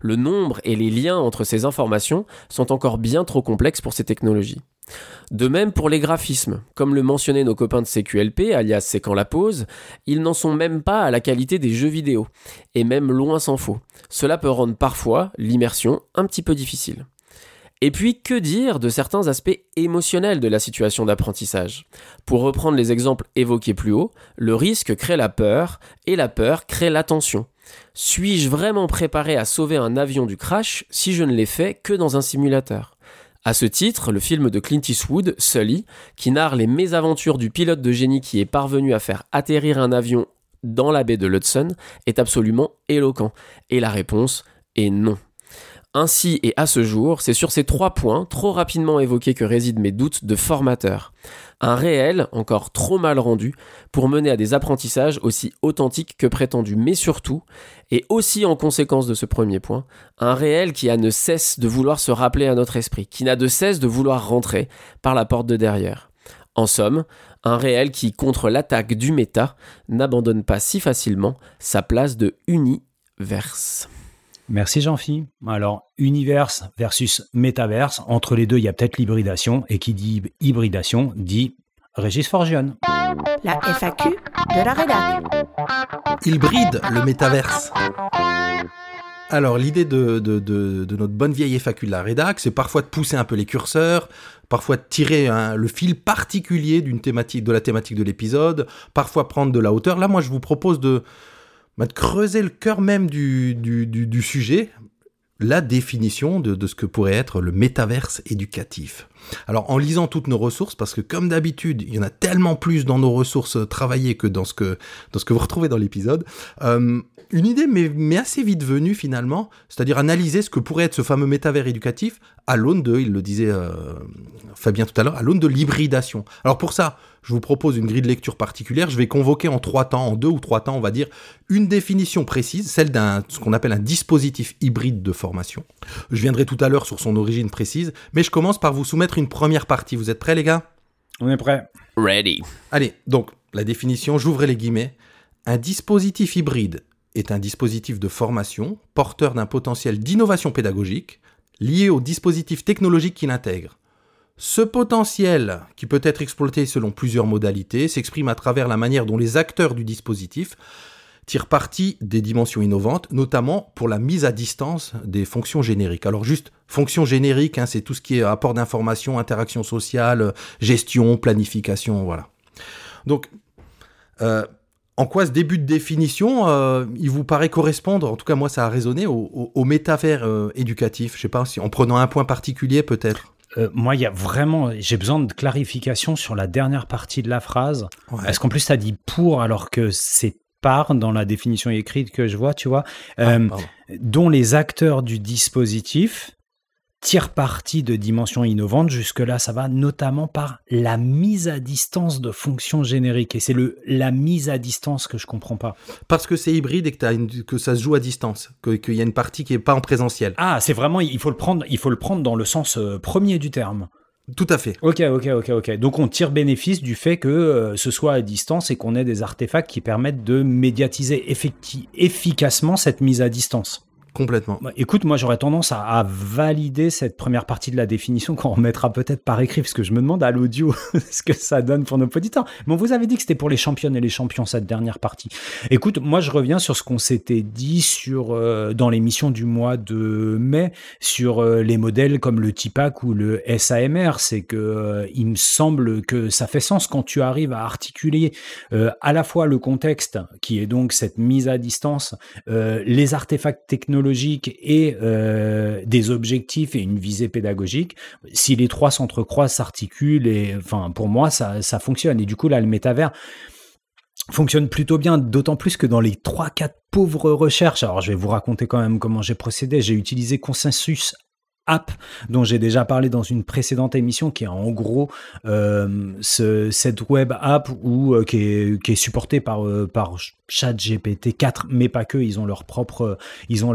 Le nombre et les liens entre ces informations sont encore bien trop complexes pour ces technologies. De même pour les graphismes, comme le mentionnaient nos copains de CQLP, alias C'est quand la pause, ils n'en sont même pas à la qualité des jeux vidéo, et même loin s'en faut. Cela peut rendre parfois l'immersion un petit peu difficile. Et puis, que dire de certains aspects émotionnels de la situation d'apprentissage? Pour reprendre les exemples évoqués plus haut, le risque crée la peur, et la peur crée l'attention. Suis-je vraiment préparé à sauver un avion du crash si je ne l'ai fait que dans un simulateur? À ce titre, le film de Clint Eastwood, Sully, qui narre les mésaventures du pilote de génie qui est parvenu à faire atterrir un avion dans la baie de l'Hudson, est absolument éloquent. Et la réponse est non. Ainsi et à ce jour, c'est sur ces trois points, trop rapidement évoqués, que résident mes doutes de formateur. Un réel, encore trop mal rendu, pour mener à des apprentissages aussi authentiques que prétendus, mais surtout, et aussi en conséquence de ce premier point, un réel qui a ne cesse de vouloir se rappeler à notre esprit, qui n'a de cesse de vouloir rentrer par la porte de derrière. En somme, un réel qui, contre l'attaque du méta, n'abandonne pas si facilement sa place de universe. Merci Jean-Phi. Alors, universe versus métaverse, entre les deux, il y a peut-être l'hybridation, et qui dit hybridation dit Régis Forgione. La FAQ de la rédac. Il bride le métaverse. Alors, l'idée de, de, de, de notre bonne vieille FAQ de la rédac, c'est parfois de pousser un peu les curseurs, parfois de tirer le fil particulier d'une thématique, de la thématique de l'épisode, parfois prendre de la hauteur. Là, moi, je vous propose de, bah, de creuser le cœur même du, du, du, sujet, la définition de, de ce que pourrait être le métaverse éducatif. Alors en lisant toutes nos ressources, parce que comme d'habitude, il y en a tellement plus dans nos ressources travaillées que dans ce que, dans ce que vous retrouvez dans l'épisode, euh, une idée m'est m'est assez vite venue finalement, c'est-à-dire analyser ce que pourrait être ce fameux métavers éducatif à l'aune de, il le disait euh, Fabien tout à l'heure, à l'aune de l'hybridation. Alors pour ça, je vous propose une grille de lecture particulière. Je vais convoquer en trois temps, en deux ou trois temps, on va dire, une définition précise, celle d'un ce qu'on appelle un dispositif hybride de formation. Je viendrai tout à l'heure sur son origine précise, mais je commence par vous soumettre une première partie. Vous êtes prêts, les gars? On est prêt. Ready. Allez, donc la définition, j'ouvre les guillemets. Un dispositif hybride est un dispositif de formation porteur d'un potentiel d'innovation pédagogique lié au dispositif technologique qu'il intègre. Ce potentiel, qui peut être exploité selon plusieurs modalités, s'exprime à travers la manière dont les acteurs du dispositif tirent parti des dimensions innovantes, notamment pour la mise à distance des fonctions génériques. Alors juste, fonctions génériques, hein, c'est tout ce qui est apport d'information, interaction sociale, gestion, planification, voilà. Donc, euh, en quoi ce début de définition, euh, il vous paraît correspondre, en tout cas moi ça a résonné, au, au, au métavers euh, éducatif Je sais pas, si, en prenant un point particulier peut-être Euh, moi, il y a vraiment, j'ai besoin de clarification sur la dernière partie de la phrase. Ouais. Parce qu'en plus, as dit pour alors que c'est par dans la définition écrite que je vois, tu vois, euh, Ah, pardon. dont les acteurs du dispositif tirent parti de dimensions innovantes. Jusque-là, ça va notamment par la mise à distance de fonctions génériques. Et c'est le la mise à distance que je comprends pas. Parce que c'est hybride et que, une- que ça se joue à distance, que- qu'il y a une partie qui est pas en présentiel. Ah, c'est vraiment, il faut le prendre, il faut le prendre dans le sens euh, premier du terme. Tout à fait. Ok, ok, ok, ok. Donc on tire bénéfice du fait que euh, ce soit à distance et qu'on ait des artefacts qui permettent de médiatiser effecti- efficacement cette mise à distance. Complètement. Bah, écoute, moi j'aurais tendance à, valider cette première partie de la définition qu'on remettra peut-être par écrit, parce que je me demande à l'audio ce que ça donne pour nos auditeurs. Mais vous avait dit que c'était pour les championnes et les champions cette dernière partie. Écoute, moi je reviens sur ce qu'on s'était dit sur euh, dans l'émission du mois de mai sur euh, les modèles comme le TIPAC ou le SAMR. C'est que euh, il me semble que ça fait sens quand tu arrives à articuler à la fois le contexte qui est donc cette mise à distance, les artefacts technologiques et euh, des objectifs et une visée pédagogique. Si les trois s'entrecroisent, s'articulent et enfin pour moi ça ça fonctionne. Et du coup là le métavers fonctionne plutôt bien, d'autant plus que dans les 3-4 pauvres recherches, alors je vais vous raconter quand même comment j'ai procédé, j'ai utilisé Consensus App, dont j'ai déjà parlé dans une précédente émission, qui est en gros euh, ce, cette web app où, euh, qui, est, qui est supportée par ChatGPT 4, mais pas que, ils ont leur propre, ils ont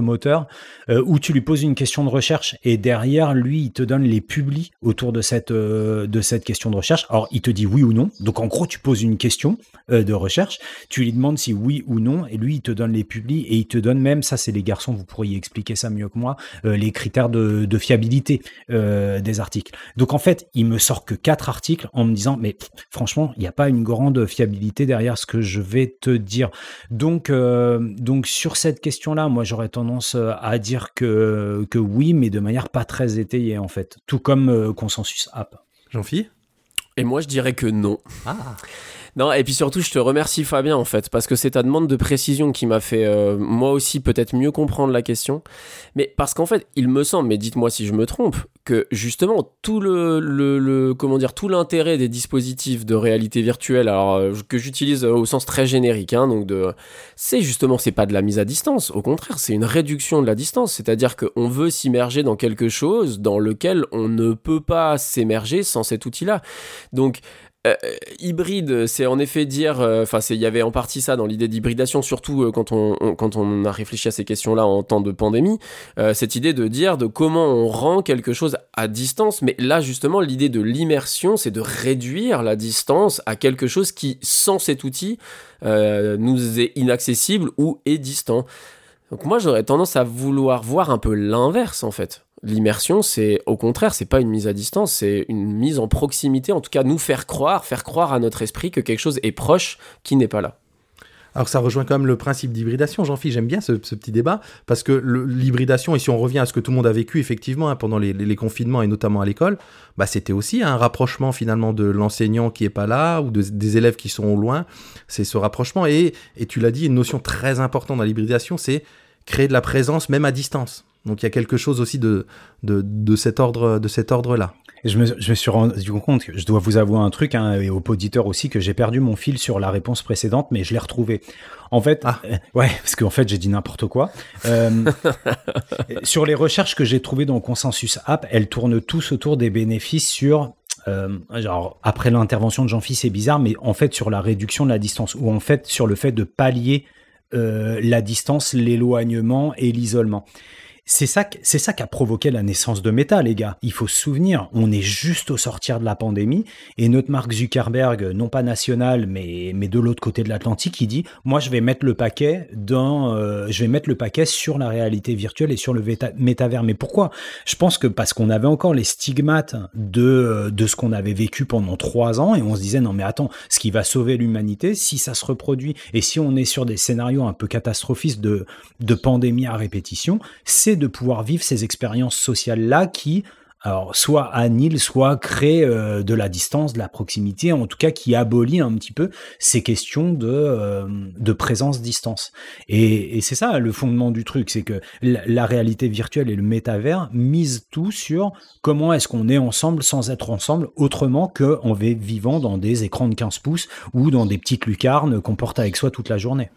moteur, euh, où tu lui poses une question de recherche et derrière, lui, il te donne les publis autour de cette, euh, de cette question de recherche. Alors, il te dit oui ou non. Donc, en gros, tu poses une question euh, de recherche, tu lui demandes si oui ou non, et lui, il te donne les publis et il te donne même, ça, c'est les garçons, vous pourriez expliquer ça mieux que moi, euh, les critères de, fiabilité euh, des articles. Donc, en fait, il me sort que quatre articles en me disant, mais franchement, il n'y a pas une grande fiabilité derrière ce que je vais te dire. Donc, euh, donc sur cette question-là, moi, j'aurais tendance euh, à dire que, que oui, mais de manière pas très étayée, en fait. Tout comme euh, Consensus App. Jean-Phi? Et moi, je dirais que non. Ah. Non, et puis surtout, je te remercie Fabien en fait, parce que c'est ta demande de précision qui m'a fait euh, moi aussi peut-être mieux comprendre la question. Mais parce qu'en fait, il me semble, mais dites-moi si je me trompe, que justement tout le, le, le- comment dire tout l'intérêt des dispositifs de réalité virtuelle, alors euh, que j'utilise euh, au sens très générique, hein, donc de, c'est justement c'est pas de la mise à distance, au contraire, c'est une réduction de la distance, c'est-à-dire qu'on veut s'immerger dans quelque chose dans lequel on ne peut pas s'émerger sans cet outil-là. Donc euh, hybride, c'est en effet dire, euh, enfin, c'est il y avait en partie ça dans l'idée d'hybridation, surtout euh, quand on, on- quand on a réfléchi à ces questions-là en temps de pandémie, euh, cette idée de dire de comment on rend quelque chose à distance, mais là justement l'idée de l'immersion, c'est de réduire la distance à quelque chose qui, sans cet outil, euh, nous est inaccessible ou est distant. Donc moi j'aurais tendance à vouloir voir un peu l'inverse en fait. L'immersion, c'est au contraire, c'est pas une mise à distance, c'est une mise en proximité, en tout cas nous faire croire, faire croire à notre esprit que quelque chose est proche qui n'est pas là. Alors ça rejoint quand même le principe d'hybridation, Jean-Philippe, j'aime bien ce, ce petit débat, parce que l'hybridation, et si on revient à ce que tout le monde a vécu effectivement hein, pendant les, confinements et notamment à l'école, bah, c'était aussi un rapprochement finalement de l'enseignant qui est pas là ou de- des élèves qui sont au loin, c'est ce rapprochement, et, et tu l'as dit, une notion très importante dans l'hybridation, c'est créer de la présence même à distance. Donc il y a quelque chose aussi de, de, de cet ordre de cet ordre-là. Et Je me, je me suis rendu compte, que je dois vous avouer un truc, hein, et aux auditeurs aussi, que j'ai perdu mon fil sur la réponse précédente, mais je l'ai retrouvé. En fait, Ah. euh, ouais, parce qu'en fait, j'ai dit n'importe quoi. Euh, sur les recherches que j'ai trouvées dans Consensus App, elles tournent tous autour des bénéfices sur euh, genre, après l'intervention de Jean-Philippe, c'est bizarre, mais en fait, sur la réduction de la distance, ou en fait, sur le fait de pallier euh, la distance, l'éloignement et l'isolement. C'est ça, c'est ça qui a provoqué la naissance de Meta, les gars. Il faut se souvenir, on est juste au sortir de la pandémie et notre Mark Zuckerberg, non pas national, mais, mais de l'autre côté de l'Atlantique, il dit Moi, je vais mettre le paquet dans, euh, je vais mettre le paquet sur la réalité virtuelle et sur le métavers. Mais pourquoi? Je pense que parce qu'on avait encore les stigmates de, de ce qu'on avait vécu pendant trois ans et on se disait Non, mais attends, ce qui va sauver l'humanité, si ça se reproduit et si on est sur des scénarios un peu catastrophistes de, de pandémie à répétition, c'est de pouvoir vivre ces expériences sociales-là qui, alors, soit annihilent, soit créent euh, de la distance, de la proximité, en tout cas qui abolit un petit peu ces questions de, euh, de présence-distance. Et, c'est ça le fondement du truc, c'est que la, réalité virtuelle et le métavers misent tout sur comment est-ce qu'on est ensemble sans être ensemble autrement qu'en vivant dans des écrans de 15 pouces ou dans des petites lucarnes qu'on porte avec soi toute la journée.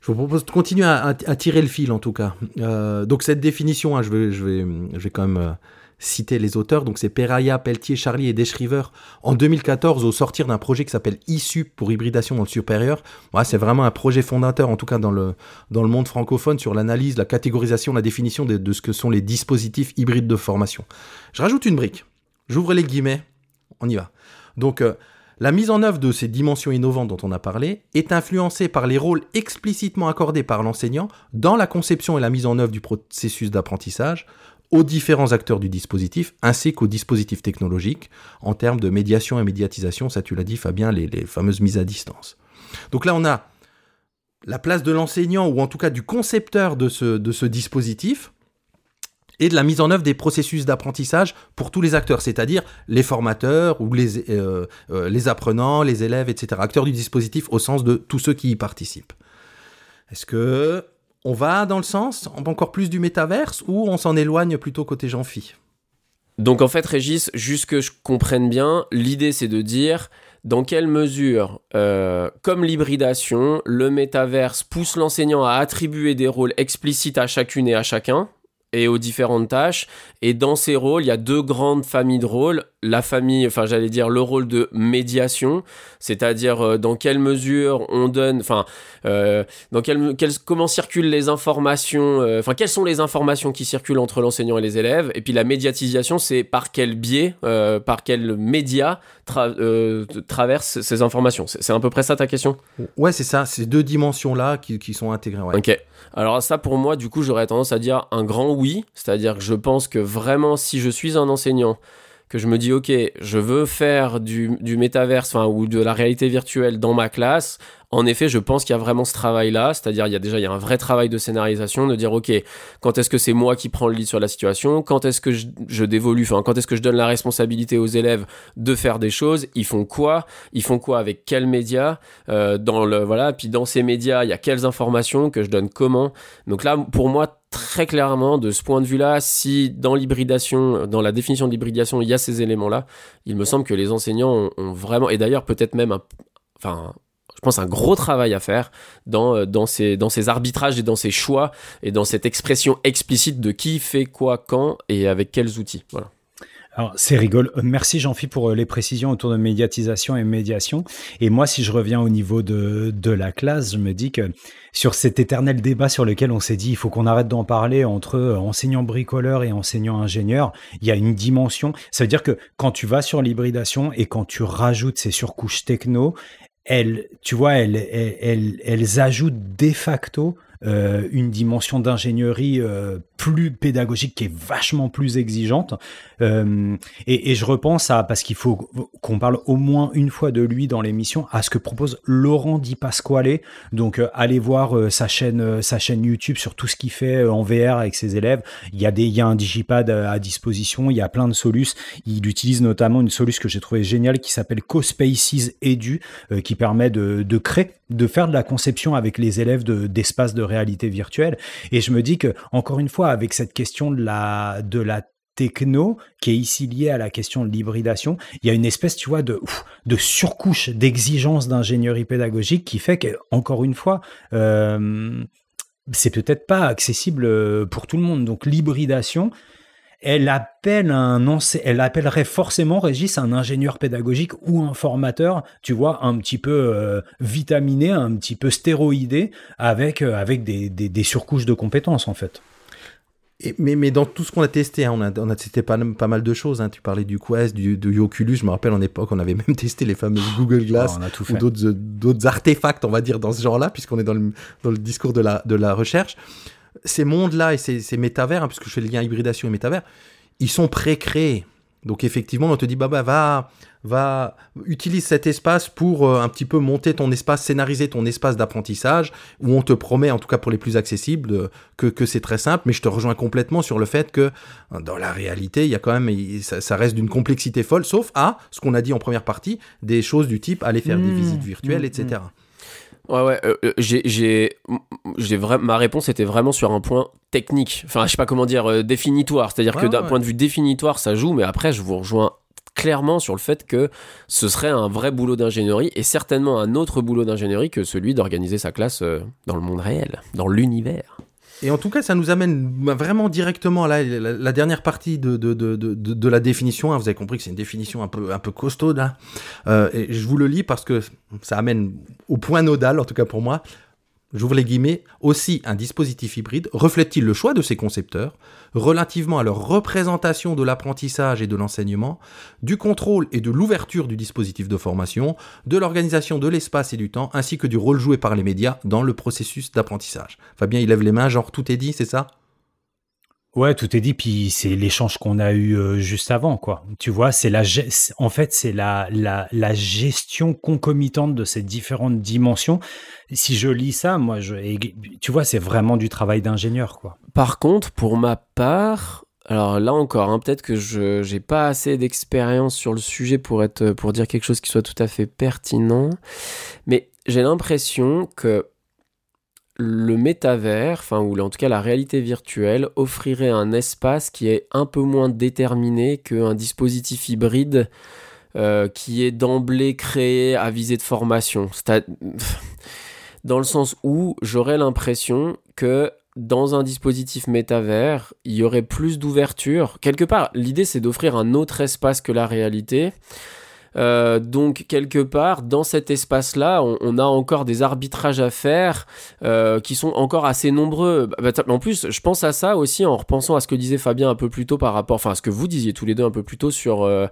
Je vous propose de continuer à, tirer le fil en tout cas. Euh, donc cette définition, hein, je, vais, quand même euh, citer les auteurs. Donc c'est Peraya, Pelletier, Charlie et Deschriver en 2014 au sortir d'un projet qui s'appelle ISU pour hybridation dans le supérieur. c'est vraiment un projet fondateur en tout cas dans le, dans le monde francophone sur l'analyse, la catégorisation, la définition de, ce que sont les dispositifs hybrides de formation. Je rajoute une brique. J'ouvre les guillemets. On y va. Donc euh, la mise en œuvre de ces dimensions innovantes dont on a parlé est influencée par les rôles explicitement accordés par l'enseignant dans la conception et la mise en œuvre du processus d'apprentissage aux différents acteurs du dispositif ainsi qu'aux dispositifs technologiques en termes de médiation et médiatisation, ça tu l'as dit Fabien, les, fameuses mises à distance. Donc là on a la place de l'enseignant ou en tout cas du concepteur de ce, de ce dispositif et de la mise en œuvre des processus d'apprentissage pour tous les acteurs, c'est-à-dire les formateurs ou les, euh, euh, apprenants, les élèves, etc. Acteurs du dispositif au sens de tous ceux qui y participent. Est-ce que on va dans le sens encore plus du métaverse ou on s'en éloigne plutôt côté Jean-Phi? Donc en fait, Régis, juste que je comprenne bien, l'idée c'est de dire dans quelle mesure, euh, comme l'hybridation, le métaverse pousse l'enseignant à attribuer des rôles explicites à chacune et à chacun, et aux différentes tâches. Et dans ces rôles, il y a deux grandes familles de rôles. La famille, enfin j'allais dire le rôle de médiation, c'est-à-dire euh, dans quelle mesure on donne, enfin euh, dans quelle, comment circulent les informations, euh, enfin quelles sont les informations qui circulent entre l'enseignant et les élèves. Et puis la médiatisation, c'est par quel biais, par quel média traverse ces informations. C'est à peu près ça ta question? Ouais, c'est ça. Ces deux dimensions-là qui, qui, sont intégrées. Ouais. Ok. Alors ça pour moi, du coup, j'aurais tendance à dire un grand oui, c'est-à-dire que je pense que vraiment si je suis un enseignant que je me dis ok je veux faire du, métaverse ou de la réalité virtuelle dans ma classe en effet, je pense qu'il y a vraiment ce travail-là, c'est-à-dire il y a déjà il y a un vrai travail de scénarisation, de dire ok, quand est-ce que c'est moi qui prends le lead sur la situation, quand est-ce que je, je dévolue, enfin quand est-ce que je donne la responsabilité aux élèves de faire des choses, ils font quoi, ils font quoi avec quels médias, euh, dans le voilà, puis dans ces médias il y a quelles informations que je donne comment? Donc là, pour moi très clairement, de ce point de vue-là, si dans l'hybridation, dans la définition de l'hybridation, il y a ces éléments-là, il me semble que les enseignants ont, vraiment, et d'ailleurs peut-être même enfin je pense, un gros travail à faire dans, euh, dans, ces, dans ces arbitrages et dans ces choix et dans cette expression explicite de qui fait quoi, quand et avec quels outils. Voilà. Alors, c'est rigolo. Euh, merci Jean-Philippe pour euh, les précisions autour de médiatisation et médiation. Et moi, si je reviens au niveau de, de la classe, je me dis que sur cet éternel débat sur lequel on s'est dit il faut qu'on arrête d'en parler entre enseignants bricoleurs et enseignants ingénieurs, il y a une dimension. Ça veut dire que quand tu vas sur l'hybridation et quand tu rajoutes ces surcouches techno, elles, tu vois, elles, elles, ajoutent de facto euh, une dimension d'ingénierie euh, plus pédagogique qui est vachement plus exigeante. Euh, et, je repense à, parce qu'il faut qu'on parle au moins une fois de lui dans l'émission, à ce que propose Laurent Di Pasquale. Donc euh, allez voir euh, sa chaîne, sa chaîne YouTube sur tout ce qu'il fait en VR avec ses élèves. Il y a des, il y a un digipad à, disposition, il y a plein de solutions. Il utilise notamment une solution que j'ai trouvé géniale qui s'appelle CoSpaces Edu, qui permet de, créer, de faire de la conception avec les élèves d'espaces de, de réalité virtuelle. Et je me dis que encore une fois avec cette question de la, de la techno qui est ici liée à la question de l'hybridation, il y a une espèce, tu vois, de, de surcouche d'exigence d'ingénierie pédagogique qui fait que, encore une fois, euh, c'est peut-être pas accessible euh, pour tout le monde. Donc l'hybridation, elle appelle elle appellerait forcément Régis un ingénieur pédagogique ou un formateur, tu vois, un petit peu euh, vitaminé, un petit peu stéroïdé avec avec des, des surcouches de compétences en fait. Et, mais, mais dans tout ce qu'on a testé, hein, on, a, on a testé pas, pas mal de choses. Hein. Tu parlais du Quest, du, du Oculus. Je me rappelle en époque, on avait même testé les fameuses Google Glass on a tout ou d'autres artefacts, on va dire, dans ce genre-là, puisqu'on est dans le, dans le discours de la, de la recherche. Ces mondes-là et ces, ces métavers, hein, puisque je fais le lien hybridation et métavers, ils sont pré-créés. Donc effectivement, on te dit, bah, bah va, va, utilise cet espace pour euh, un petit peu monter ton espace, scénariser ton espace d'apprentissage, où on te promet, en tout cas pour les plus accessibles, euh, que, que c'est très simple. Mais je te rejoins complètement sur le fait que euh, dans la réalité, il y a quand même, ça, ça reste d'une complexité folle, sauf à ce qu'on a dit en première partie, des choses du type aller faire des Mmh, visites virtuelles, mmh, etc. Ouais, ouais, euh, j'ai, vra- ma réponse était vraiment sur un point technique. Enfin, je sais pas comment dire, définitoire. C'est-à-dire Ouais, que d'un ouais. point de vue définitoire, ça joue, mais après, je vous rejoins clairement sur le fait que ce serait un vrai boulot d'ingénierie et certainement un autre boulot d'ingénierie que celui d'organiser sa classe euh, dans le monde réel, dans l'univers. Et en tout cas, ça nous amène vraiment directement à la, dernière partie de, de, de, de, la définition. hein. Vous avez compris que c'est une définition un peu, un peu costaud. Là. Euh, et je vous le lis parce que ça amène au point nodal, en tout cas pour moi. J'ouvre les guillemets. Aussi, un dispositif hybride reflète-t-il le choix de ses concepteurs relativement à leur représentation de l'apprentissage et de l'enseignement, du contrôle et de l'ouverture du dispositif de formation, de l'organisation de l'espace et du temps, ainsi que du rôle joué par les médias dans le processus d'apprentissage? Fabien, il lève les mains, genre tout est dit, c'est ça? Ouais, tout est dit, puis c'est l'échange qu'on a eu euh, juste avant, quoi. Tu vois, c'est la, en fait, c'est la, la, la gestion concomitante de ces différentes dimensions. Si je lis ça, moi, je, tu vois, c'est vraiment du travail d'ingénieur, quoi. Par contre, pour ma part, alors là encore, hein, peut-être que je j'ai pas assez d'expérience sur le sujet pour être pour dire quelque chose qui soit tout à fait pertinent, mais j'ai l'impression que le métavers, enfin ou en tout cas la réalité virtuelle, offrirait un espace qui est un peu moins déterminé qu'un dispositif hybride euh, qui est d'emblée créé à visée de formation. Dans le sens où j'aurais l'impression que dans un dispositif métavers, il y aurait plus d'ouverture. Quelque part, l'idée c'est d'offrir un autre espace que la réalité. Euh, donc quelque part dans cet espace-là, on, on a encore des arbitrages à faire euh, qui sont encore assez nombreux. Bah, bah, en plus, je pense à ça aussi en repensant à ce que disait Fabien un peu plus tôt par rapport, enfin à ce que vous disiez tous les deux un peu plus tôt sur, euh,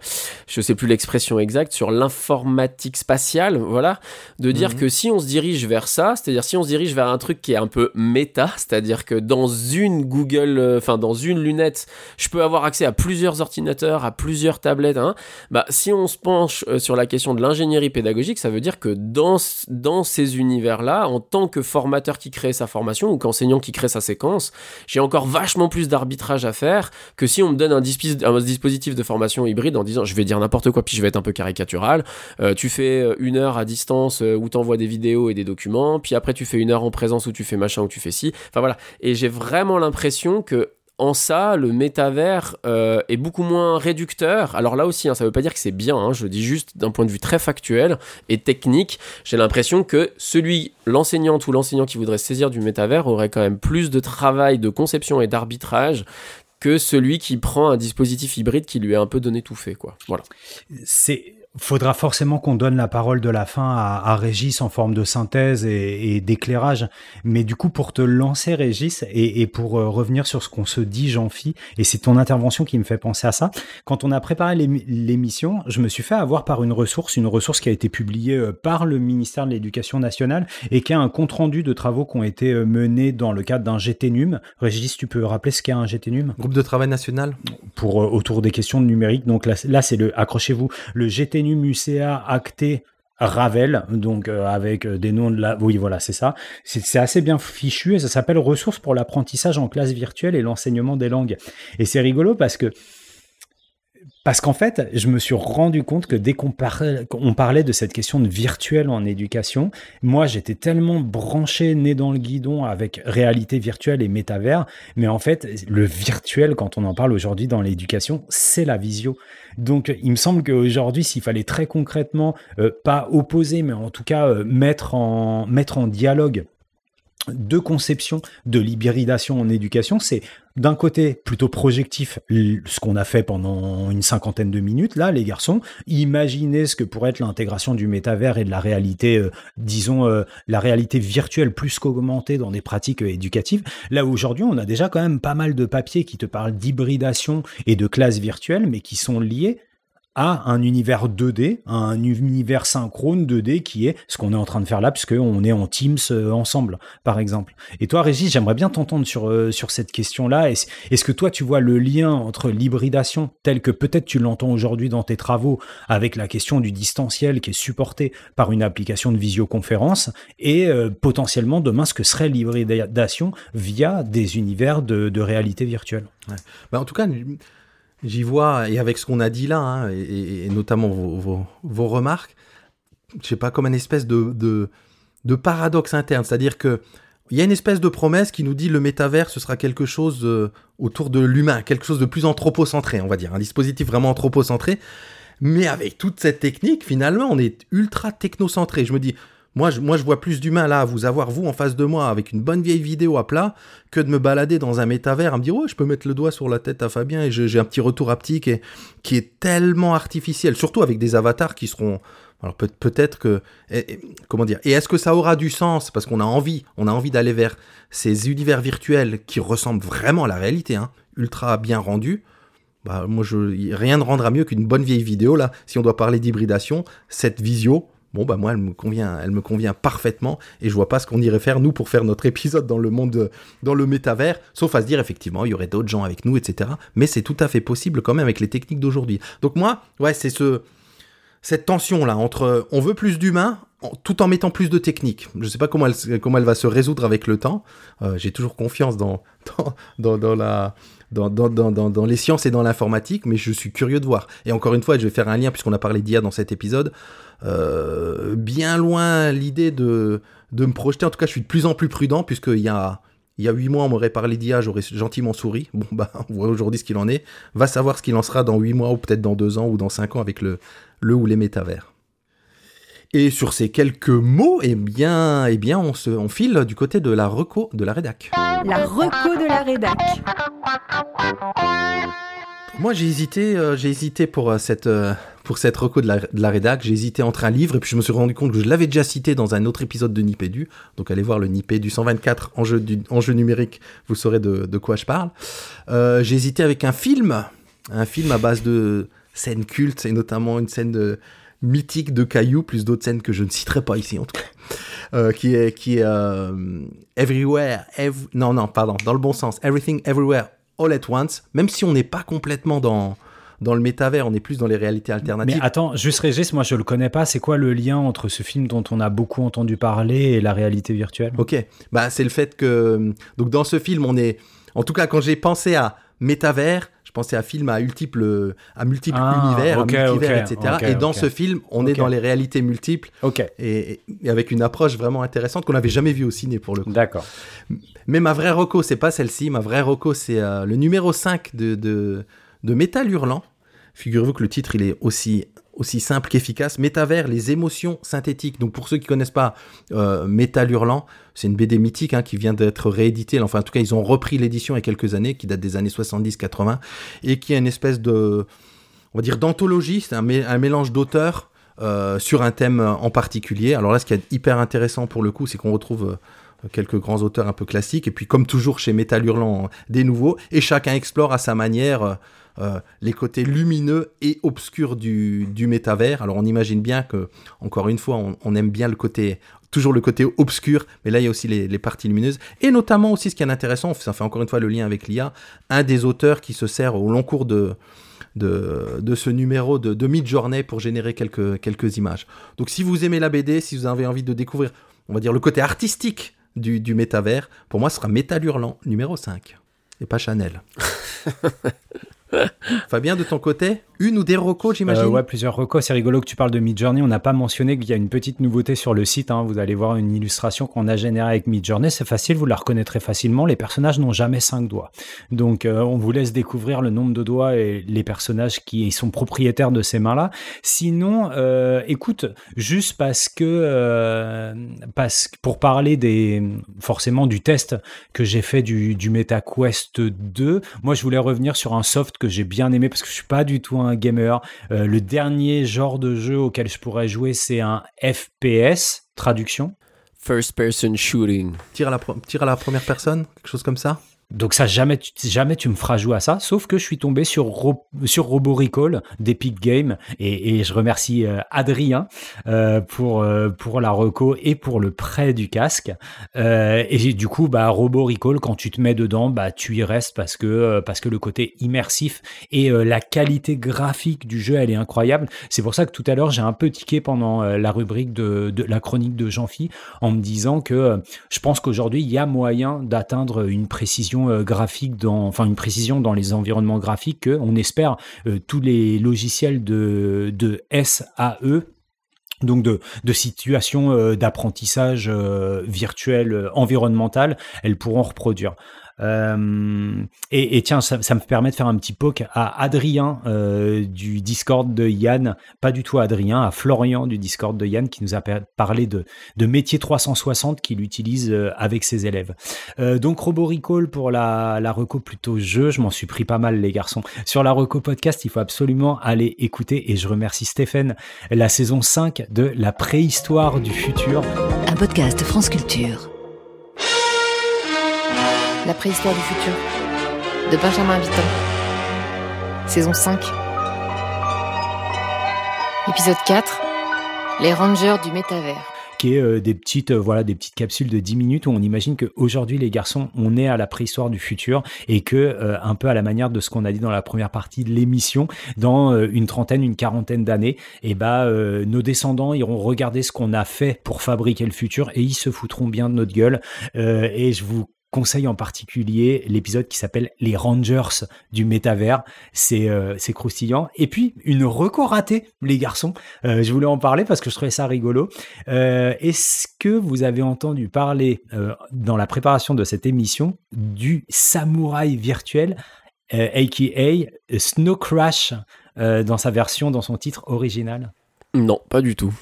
je sais plus l'expression exacte, sur l'informatique spatiale, voilà, de dire Mhm. que si on se dirige vers ça, c'est-à-dire si on se dirige vers un truc qui est un peu méta, c'est-à-dire que dans une Google, euh, enfin dans une lunette, je peux avoir accès à plusieurs ordinateurs, à plusieurs tablettes, hein, bah, si on se penche euh, sur la question de l'ingénierie pédagogique, ça veut dire que dans, dans ces univers-là, en tant que formateur qui crée sa formation ou qu'enseignant qui crée sa séquence, j'ai encore vachement plus d'arbitrage à faire que si on me donne un, dispositif de formation hybride en disant je vais dire n'importe quoi puis je vais être un peu caricatural. Euh, tu fais euh, une heure à distance où t'envoies des vidéos et des documents, puis après tu fais une heure en présence où tu fais machin où tu fais ci. Enfin voilà. Et j'ai vraiment l'impression que en ça, le métavers euh, est beaucoup moins réducteur. Alors là aussi, hein, ça veut pas dire que c'est bien, hein, je dis juste d'un point de vue très factuel et technique, j'ai l'impression que celui, l'enseignante ou l'enseignant qui voudrait saisir du métavers aurait quand même plus de travail de conception et d'arbitrage que celui qui prend un dispositif hybride qui lui est un peu donné tout fait, quoi. Voilà. C'est faudra forcément qu'on donne la parole de la fin à, à Régis en forme de synthèse et, et d'éclairage. Mais du coup, pour te lancer, Régis, et, et pour euh, revenir sur ce qu'on se dit, Jean-Phi, et c'est ton intervention qui me fait penser à ça, quand on a préparé l'émi- l'émission, je me suis fait avoir par une ressource, une ressource qui a été publiée euh, par le ministère de l'Éducation nationale et qui a un compte-rendu de travaux qui ont été euh, menés dans le cadre d'un GTNUM. Régis, tu peux rappeler ce qu'est un GTNUM Groupe de travail national? Pour euh, autour des questions de numérique. Donc là, là c'est le, accrochez-vous, le GTNUM UCA acté Ravel, donc euh, avec euh, des noms de la... Oui, voilà, c'est ça. C'est assez bien fichu et ça s'appelle Ressources pour l'apprentissage en classe virtuelle et l'enseignement des langues. Et c'est rigolo parce que parce qu'en fait, je me suis rendu compte que dès qu'on parlait, de cette question de virtuel en éducation, moi j'étais tellement branché, né dans le guidon avec réalité virtuelle et métavers, mais en fait, le virtuel, quand on en parle aujourd'hui dans l'éducation, c'est la visio. Donc il me semble qu'aujourd'hui, s'il fallait très concrètement, euh, pas opposer, mais en tout cas euh, mettre, en, mettre en dialogue deux conceptions de l'hybridation en éducation. C'est d'un côté plutôt projectif, ce qu'on a fait pendant une cinquantaine de minutes, là, les garçons. Imaginez ce que pourrait être l'intégration du métavers et de la réalité, euh, disons, euh, la réalité virtuelle plus qu'augmentée dans des pratiques euh, éducatives. Là, aujourd'hui, on a déjà quand même pas mal de papiers qui te parlent d'hybridation et de classes virtuelles, mais qui sont liés un univers 2D, à un univers synchrone 2D qui est ce qu'on est en train de faire là, puisqu'on est en Teams euh, ensemble, par exemple. Et toi, Régis, j'aimerais bien t'entendre sur, euh, sur cette question-là. Est-ce que toi, tu vois le lien entre l'hybridation, tel que peut-être tu l'entends aujourd'hui dans tes travaux, avec la question du distanciel qui est supporté par une application de visioconférence, et euh, potentiellement demain, ce que serait l'hybridation via des univers de, de réalité virtuelle? Bah, en tout cas, j'y vois, et avec ce qu'on a dit là, hein, et- notamment vos, vos- remarques, je sais pas, comme une espèce de, de, de paradoxe interne. C'est-à-dire que il y a une espèce de promesse qui nous dit le métavers, ce sera quelque chose euh, autour de l'humain, quelque chose de plus anthropocentré, on va dire, un dispositif vraiment anthropocentré. Mais avec toute cette technique, finalement, on est ultra technocentré. Je me dis, moi je, vois plus d'humain là à vous avoir, vous, en face de moi, avec une bonne vieille vidéo à plat, que de me balader dans un métavers, à me dire, ouais, je peux mettre le doigt sur la tête à Fabien et j'ai un petit retour haptique qui est tellement artificiel, surtout avec des avatars qui seront. Alors peut- peut-être que. comment dire Et est-ce que ça aura du sens? Parce qu'on a envie, on a envie d'aller vers ces univers virtuels qui ressemblent vraiment à la réalité, hein, ultra bien rendus. Bah, moi, rien ne rendra mieux qu'une bonne vieille vidéo, là. Si on doit parler d'hybridation, cette visio, bon, bah, moi, elle me convient, elle me convient parfaitement. Et je vois pas ce qu'on irait faire, nous, pour faire notre épisode dans le monde, de- dans le métavers. Sauf à se dire, effectivement, il y aurait d'autres gens avec nous, etc. Mais c'est tout à fait possible quand même avec les techniques d'aujourd'hui. Donc, moi, ouais, c'est ce, cette tension-là entre on veut plus d'humains tout en mettant plus de techniques. Je sais pas comment elle, va se résoudre avec le temps. Euh, J'ai toujours confiance dans, dans, dans la, dans, les sciences et dans l'informatique, mais je suis curieux de voir. Et encore une fois, je vais faire un lien, puisqu'on a parlé d'IA dans cet épisode, euh, bien loin l'idée de, de me projeter. En tout cas, je suis de plus en plus prudent, puisqu'il y a, il y a huit mois, on m'aurait parlé d'IA, j'aurais gentiment souri. Bon, bah, on voit aujourd'hui ce qu'il en est. Va savoir ce qu'il en sera dans huit mois, ou peut-être dans deux ans, ou dans cinq ans, avec le, le ou les métavers. Et sur ces quelques mots, eh bien, eh bien on, se, on file du côté de la reco de la rédac. La reco de la rédac. Moi, j'ai hésité, euh, j'ai hésité pour euh, cette euh, pour cette reco de la, de la rédac. J'ai hésité entre un livre et puis je me suis rendu compte que je l'avais déjà cité dans un autre épisode de Nipédu. Donc allez voir le Nipédu 124 en jeu du en jeu numérique, vous saurez de, de quoi je parle. J'ai hésité avec un film, un film à base de scènes cultes et notamment une scène de mythique de cailloux, plus d'autres scènes que je ne citerai pas ici en tout cas, euh, qui est qui est euh, Everywhere, Ev- non non pardon, dans le bon sens, Everything Everywhere All at Once, même si on n'est pas complètement dans dans le métavers, on est plus dans les réalités alternatives. Mais attends, juste Régis, moi je le connais pas. C'est quoi le lien entre ce film dont on a beaucoup entendu parler et la réalité virtuelle? Ok, bah c'est le fait que donc dans ce film on est, en tout cas quand j'ai pensé à métavers, pensais à film à multiples à multiples Ah, univers, à multivers, etc. et dans ce film on est dans les réalités multiples et, et avec une approche vraiment intéressante qu'on n'avait jamais vue au ciné pour le coup. d'accord. Mais ma vraie reco, c'est pas celle-ci. Ma vraie reco, c'est euh, le numéro 5 de, de, de Métal Hurlant. Figurez-vous que le titre, il est aussi, aussi simple qu'efficace. Métavers, les émotions synthétiques. Donc, pour ceux qui connaissent pas euh, Métal Hurlant, c'est une BD mythique hein, qui vient d'être rééditée. Enfin, en tout cas, ils ont repris l'édition il y a quelques années, qui date des années 70-80, et qui est une espèce de, on va dire, d'anthologie. C'est un, mé- un mélange d'auteurs euh, sur un thème en particulier. Alors là, ce qui est hyper intéressant pour le coup, c'est qu'on retrouve euh, quelques grands auteurs un peu classiques, et puis comme toujours chez Métal Hurlant, des nouveaux, et chacun explore à sa manière euh, les côtés lumineux et obscurs du, métavers. Alors on imagine bien que, encore une fois, on, aime bien le côté, toujours le côté obscur, mais là il y a aussi les, parties lumineuses, et notamment aussi ce qui est intéressant, ça fait encore une fois le lien avec l'IA, un des auteurs qui se sert au long cours de, de, de ce numéro de, de mid-journée pour générer quelques, quelques images. Donc si vous aimez la BD, si vous avez envie de découvrir, on va dire, le côté artistique du, du métavers, pour moi ce sera Métal Hurlant, numéro 5, et pas Chanel. Fabien, de ton côté, une ou des recos, j'imagine Euh, ouais, plusieurs recos. C'est rigolo que tu parles de Midjourney. On n'a pas mentionné qu'il y a une petite nouveauté sur le site. hein. Vous allez voir une illustration qu'on a générée avec Midjourney. C'est facile, vous la reconnaîtrez facilement. Les personnages n'ont jamais cinq doigts. Donc, euh, on vous laisse découvrir le nombre de doigts et les personnages qui sont propriétaires de ces mains-là. Sinon, euh, écoute, juste parce que, euh, parce pour parler des, forcément du test que j'ai fait du, du MetaQuest 2, moi, je voulais revenir sur un soft que j'ai bien aimé parce que je suis pas du tout un gamer. Euh, le dernier genre de jeu auquel je pourrais jouer, c'est un FPS, traduction. First person shooting. Tire à, la pro- tire à la première personne, quelque chose comme ça? Donc ça, jamais tu, me feras jouer à ça, sauf que je suis tombé sur, sur Robo Recall d'Epic Game et, je remercie euh, Adrien euh, pour, euh, pour la reco et pour le prêt du casque. Et du coup, bah, Robo Recall, quand tu te mets dedans, bah, tu y restes parce que, parce le côté immersif et la qualité graphique du jeu, elle est incroyable. C'est pour ça que tout à l'heure, j'ai un peu tiqué pendant la rubrique de, la chronique de Jean-Phi en me disant que je pense qu'aujourd'hui, il y a moyen d'atteindre une précision euh, graphique dans, enfin, une précision dans les environnements graphiques que on espère euh, tous les logiciels de, de SAE donc de, de situations euh, d'apprentissage virtuel environnemental, elles pourront reproduire. Euh, et, tiens, ça, me permet de faire un petit poke à Adrien euh, du Discord de Yann, pas du tout Adrien, à Florian du Discord de Yann qui nous a par- parlé de, de métier 360 qu'il utilise euh, avec ses élèves. Donc Robo Recall pour la, la reco plutôt jeu, je m'en suis pris pas mal les garçons. Sur la reco podcast, il faut absolument aller écouter et je remercie Stéphane, la saison 5 de La préhistoire du futur. Un podcast France Culture. La préhistoire du futur. De Benjamin Vitton. Saison 5. Épisode 4. Les Rangers du métavers. qui est euh, des petites euh, voilà des petites capsules de 10 minutes où on imagine qu'aujourd'hui les garçons on est à la préhistoire du futur et que euh, un peu à la manière de ce qu'on a dit dans la première partie de l'émission dans une trentaine une quarantaine d'années et bah euh, nos descendants iront regarder ce qu'on a fait pour fabriquer le futur et ils se foutront bien de notre gueule et je vous conseille en particulier l'épisode qui s'appelle Les Rangers du métavers. C'est euh, croustillant. Et puis, une reco ratée, les garçons. Euh, je voulais en parler parce que je trouvais ça rigolo. Euh, Est-ce que vous avez entendu parler euh, dans la préparation de cette émission du samouraï virtuel, euh, aka Snow Crash, euh, dans sa version, dans son titre original? Non, pas du tout.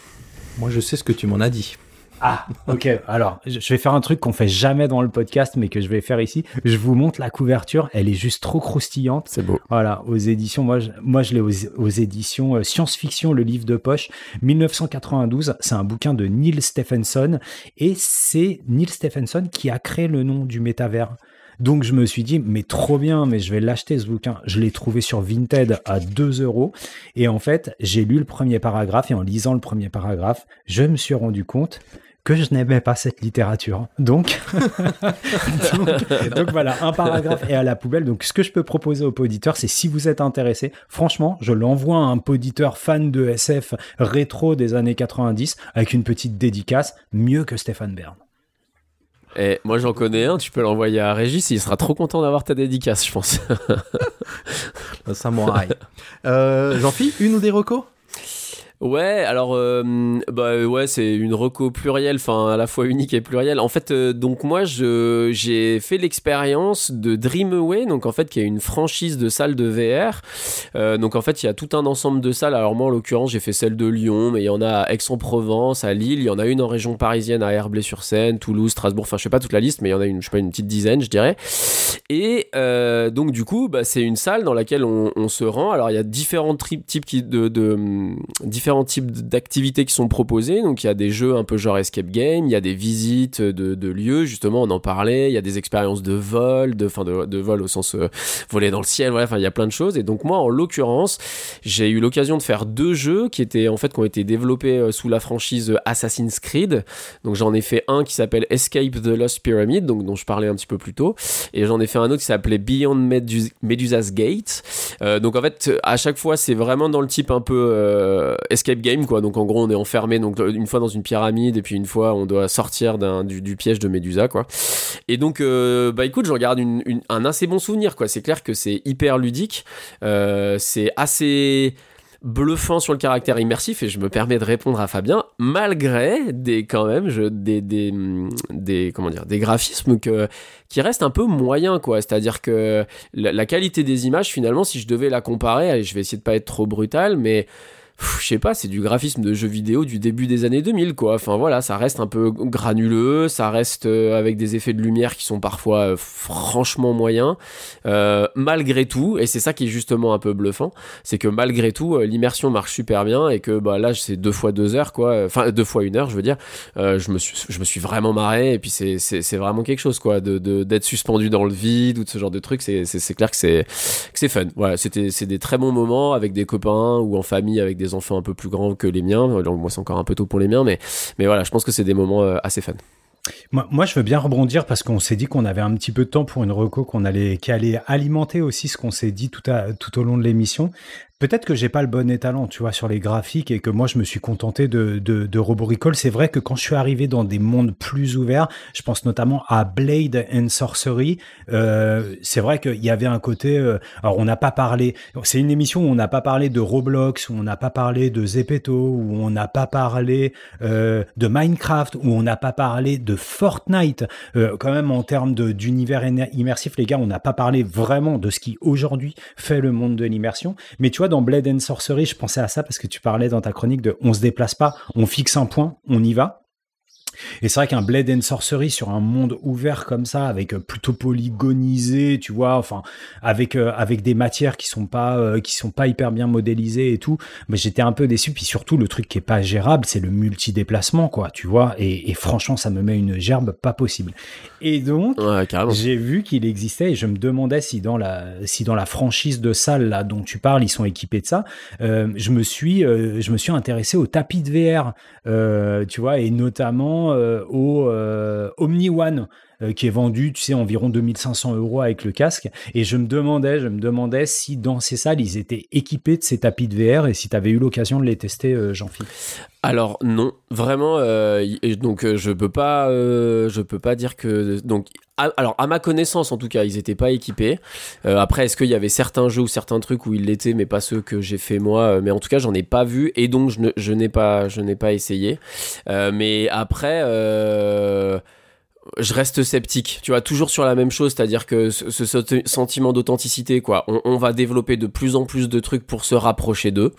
Moi, je sais ce que tu m'en as dit. Ah, ok. Alors, je vais faire un truc qu'on fait jamais dans le podcast, mais que je vais faire ici. Je vous montre la couverture. Elle est juste trop croustillante. C'est beau. Voilà, aux éditions. Moi, je, moi, je l'ai aux, aux éditions euh, Science-Fiction, le livre de poche, 1992. C'est un bouquin de Neil Stephenson. Et c'est Neil Stephenson qui a créé le nom du métavers. Donc je me suis dit, mais trop bien, mais je vais l'acheter ce bouquin. Je l'ai trouvé sur Vinted à 2 euros. Et en fait, j'ai lu le premier paragraphe et en lisant le premier paragraphe, je me suis rendu compte que je n'aimais pas cette littérature. Donc, donc, donc voilà, un paragraphe est à la poubelle. Donc ce que je peux proposer aux auditeurs, c'est si vous êtes intéressé, franchement, je l'envoie à un poditeur fan de SF rétro des années 90 avec une petite dédicace, mieux que Stéphane Bern. Et moi j'en connais un, tu peux l'envoyer à Régis, il sera trop content d'avoir ta dédicace, je pense. Un samouraï. euh, Jean-Philippe, une ou des recos? Ouais, alors euh, bah ouais, c'est une reco plurielle, enfin à la fois unique et plurielle. En fait, euh, donc moi je j'ai fait l'expérience de Dreamaway, donc en fait qui est une franchise de salles de VR. Euh, donc en fait il y a tout un ensemble de salles. Alors moi en l'occurrence j'ai fait celle de Lyon, mais il y en a à Aix-en-Provence, à Lille, il y en a une en région parisienne à Herblay-sur-Seine, Toulouse, Strasbourg. Enfin je sais pas toute la liste, mais il y en a une, je sais pas une petite dizaine, je dirais. Et euh, donc du coup bah, c'est une salle dans laquelle on, se rend. Alors il y a différents types de hum, différents types d'activités qui sont proposées. Donc il y a des jeux un peu genre escape game, il y a des visites de, lieux, justement on en parlait, il y a des expériences de vol, de, enfin de, vol au sens euh, voler dans le ciel, voilà, enfin il y a plein de choses. Et donc moi en l'occurrence, j'ai eu l'occasion de faire deux jeux qui étaient en fait qui ont été développés euh, sous la franchise Assassin's Creed. Donc j'en ai fait un qui s'appelle Escape the Lost Pyramid, donc dont je parlais un petit peu plus tôt, et j'en ai fait un autre qui s'appelait Beyond Medus- Medusa's Gate. Euh, donc en fait à chaque fois c'est vraiment dans le type un peu euh, escape game quoi. Donc en gros on est enfermé donc une fois dans une pyramide et puis une fois on doit sortir du, du piège de Médusa quoi. Et donc euh, bah écoute j'en garde une- une- un assez bon souvenir quoi. C'est clair que c'est hyper ludique, Euh, c'est assez bluffant sur le caractère immersif et je me permets de répondre à Fabien malgré des quand même je, des, des, des comment dire des graphismes qui restent un peu moyens quoi c'est à dire que la, qualité des images finalement si je devais la comparer allez je vais essayer de pas être trop brutal mais je sais pas, c'est du graphisme de jeux vidéo du début des années 2000, quoi. Enfin voilà, ça reste un peu granuleux, ça reste euh, avec des effets de lumière qui sont parfois euh, franchement moyens. Euh, malgré tout, et c'est ça qui est justement un peu bluffant, c'est que malgré tout, euh, l'immersion marche super bien et que bah là, c'est deux fois deux heures, quoi. Enfin, deux fois une heure, je veux dire. Euh, je, me suis, je me suis vraiment marré et puis c'est, vraiment quelque chose, quoi. De, de- d'être suspendu dans le vide ou de ce genre de trucs, c'est, clair que c'est, fun. Voilà, c'est des très bons moments avec des copains ou en famille avec des enfants un peu plus grands que les miens. Donc moi, c'est encore un peu tôt pour les miens, mais, mais voilà, je pense que c'est des moments euh, assez fun. Moi, je veux bien rebondir parce qu'on s'est dit qu'on avait un petit peu de temps pour une reco qu'on allait, qui allait alimenter aussi ce qu'on s'est dit tout, à, tout au long de l'émission. Peut-être que j'ai pas le bon étalon, tu vois, sur les graphiques et que moi je me suis contenté de, de, de. C'est vrai que quand je suis arrivé dans des mondes plus ouverts, je pense notamment à Blade and Sorcery. Euh, c'est vrai qu'il y avait un côté. euh, alors on n'a pas parlé. C'est une émission où on n'a pas parlé de Roblox, où on n'a pas parlé de Zepeto, où on n'a pas parlé euh, de Minecraft, où on n'a pas parlé de Fortnite. Euh, quand même en termes d'univers immersif, les gars, on n'a pas parlé vraiment de ce qui aujourd'hui fait le monde de l'immersion. Mais tu vois, dans Blade and Sorcery, je pensais à ça parce que tu parlais dans ta chronique de on se déplace pas, on fixe un point, on y va. Et c'est vrai qu'un Blade and Sorcery sur un monde ouvert comme ça, avec euh, plutôt polygonisé, tu vois, enfin, avec euh, avec des matières qui sont pas euh, qui sont pas hyper bien modélisées et tout, mais j'étais un peu déçu. Puis surtout, le truc qui est pas gérable, c'est le multi-déplacement, quoi, tu vois. Et, et franchement, ça me met une gerbe pas possible. Et donc, Ouais, j'ai vu qu'il existait et je me demandais si dans la si dans la franchise de salle là dont tu parles, ils sont équipés de ça. Euh, je me suis je me suis intéressé au tapis de VR, tu vois, et notamment euh, au euh, Omni One. Euh, qui est vendu, tu sais, environ 2500 euros avec le casque. Et je me demandais, je me demandais si dans ces salles, ils étaient équipés de ces tapis de VR et si tu avais eu l'occasion de les tester, euh, Jean-Philippe. Alors non, vraiment. euh, donc euh, je peux pas, je peux pas dire que donc. alors à ma connaissance en tout cas, ils étaient pas équipés. Après, est-ce qu'il y avait certains jeux ou certains trucs où ils l'étaient, mais pas ceux que j'ai fait moi. Mais en tout cas, j'en ai pas vu et donc je n'ai pas, pas essayé. Mais après. Je reste sceptique, tu vois, toujours sur la même chose, c'est-à-dire que ce, ce senti- sentiment d'authenticité, quoi, on, va développer de plus en plus de trucs pour se rapprocher d'eux,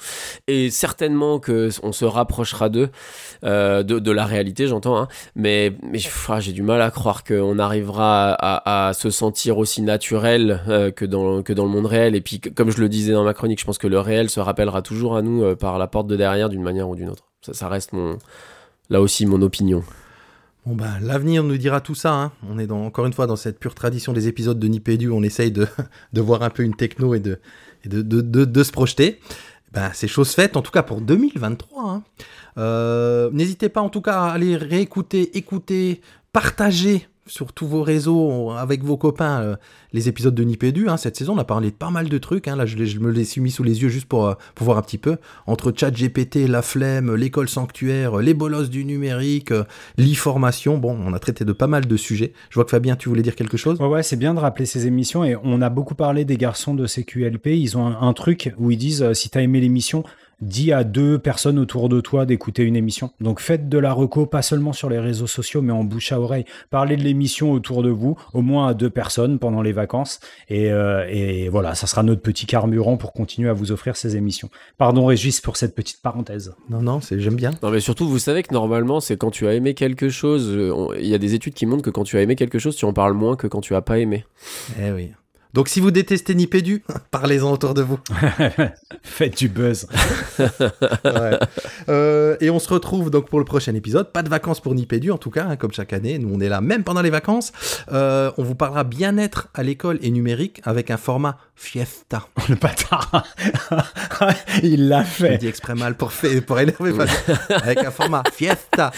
et certainement que on se rapprochera d'eux, euh, de, la réalité, j'entends, hein, mais, ah, j'ai du mal à croire qu'on arrivera à, se sentir aussi naturel euh, que, dans, le monde réel, et puis comme je le disais dans ma chronique, je pense que le réel se rappellera toujours à nous euh, par la porte de derrière d'une manière ou d'une autre. Ça, ça reste mon, là aussi mon opinion. Bon bah, l'avenir nous dira tout ça. hein. On est dans, encore une fois dans cette pure tradition des épisodes de Nipédu. On essaye de, voir un peu une techno et de- de se projeter. Ben, c'est chose faite, en tout cas pour 2023. hein. Euh, N'hésitez pas en tout cas à aller réécouter, écouter, partager sur tous vos réseaux avec vos copains euh, les épisodes de Nipédu. Hein. Cette saison, on a parlé de pas mal de trucs. Hein. Là, je, me les suis mis sous les yeux juste pour, euh, pour voir un petit peu. Entre ChatGPT, la flemme, l'école sanctuaire, les bolosses du numérique, euh, l'e-formation. Bon, on a traité de pas mal de sujets. Je vois que Fabien, tu voulais dire quelque chose? Ouais, ouais, c'est bien de rappeler ces émissions et on a beaucoup parlé des garçons de CQLP. Ils ont un, un truc où ils disent euh, si t'as aimé l'émission, dis à deux personnes autour de toi d'écouter une émission. Donc faites de la reco pas seulement sur les réseaux sociaux mais en bouche à oreille. Parlez de l'émission autour de vous, au moins à deux personnes pendant les vacances et, euh, et voilà, ça sera notre petit carburant pour continuer à vous offrir ces émissions. Pardon Régis pour cette petite parenthèse. Non, non, c'est j'aime bien. Non mais surtout vous savez que normalement c'est quand tu as aimé quelque chose, euh, il y a des études qui montrent que quand tu as aimé quelque chose tu en parles moins que quand tu as pas aimé. Eh oui. Donc si vous détestez Nipédu, parlez-en autour de vous. Faites du buzz. Ouais. Euh, et on se retrouve donc pour le prochain épisode. Pas de vacances pour Nipédu en tout cas, hein, comme chaque année. Nous on est là même pendant les vacances. Euh, on vous parlera bien-être à l'école et numérique avec un format fiesta. Le bâtard. Il l'a Je fait. dis exprès mal pour, faire, pour énerver. Avec un format fiesta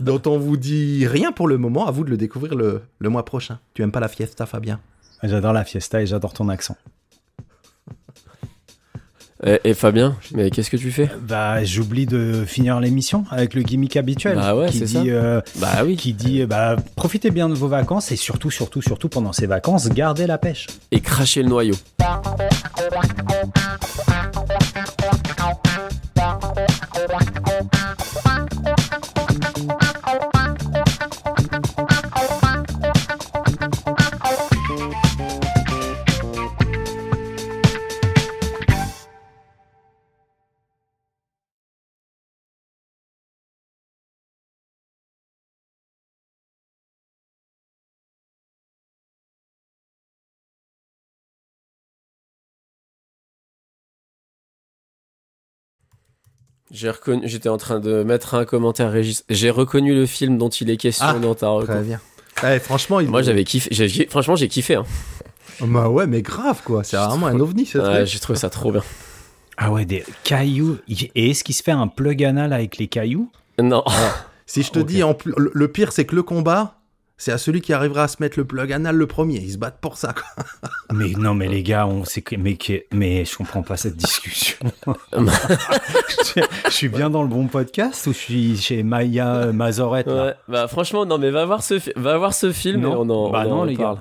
dont on vous dit rien pour le moment. À vous de le découvrir le, le mois prochain. Tu aimes pas la fiesta Fabien? J'adore la fiesta et j'adore ton accent. Et, et Fabien, mais qu'est-ce que tu fais? Bah, j'oublie de finir l'émission avec le gimmick habituel. Bah ouais, qui c'est dit, ça. euh, Bah oui. qui dit, bah, profitez bien de vos vacances et surtout, surtout, surtout pendant ces vacances, gardez la pêche. Et cracher le noyau. J'ai reconnu, j'étais en train de mettre un commentaire, Régis. J'ai reconnu le film dont il est question Ah, dans ta reco. Très bien. Ouais, franchement, il... Moi, j'avais kiffé. j'ai- franchement, j'ai kiffé. Hein. Bah ouais, mais grave quoi. C'est vraiment un ovni ce Ouais, truc. j'ai trouvé ça trop bien. Ah ouais, des cailloux. Et est-ce qu'il se fait un plug anal avec les cailloux? Non. Si je te dis, en plus, le pire, c'est que le combat, c'est à celui qui arrivera à se mettre le plug anal le premier. Ils se battent pour ça. Quoi. Mais non, mais les gars, on sait que, mais, que- mais je comprends pas cette discussion. je, je suis bien dans le bon podcast ou je suis chez Maya Mazorette là Ouais, bah franchement, non, mais va voir ce, fi- va voir ce film Non. et on en, Bah on en non, les parle.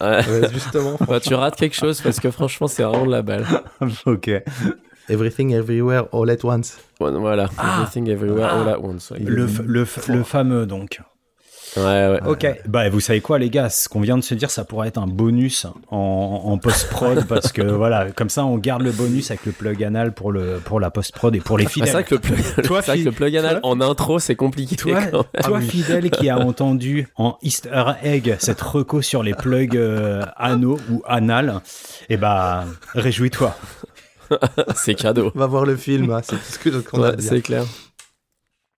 Ouais. Ouais, justement. Bah, tu rates quelque chose parce que franchement, c'est vraiment de la balle. Ok. Everything, everywhere, all at once. Voilà. Ah. Everything Everywhere All at Once. ouais. Le, le, le fameux donc. Ouais, ouais. Ok. Bah vous savez quoi les gars, ce qu'on vient de se dire, ça pourrait être un bonus en, en post-prod parce que voilà, comme ça on garde le bonus avec le plug anal pour, le, pour la post-prod et pour les Bah, fidèles. c'est vrai que le plug, Toi, c'est vrai que le plug anal en intro, c'est compliqué. Toi, quand même. toi fidèle qui a entendu en Easter egg cette reco sur les plugs euh, anneaux ou anal, et bah réjouis-toi. c'est cadeau. Va voir le film, hein, c'est tout ce que qu'on Ouais, c'est clair.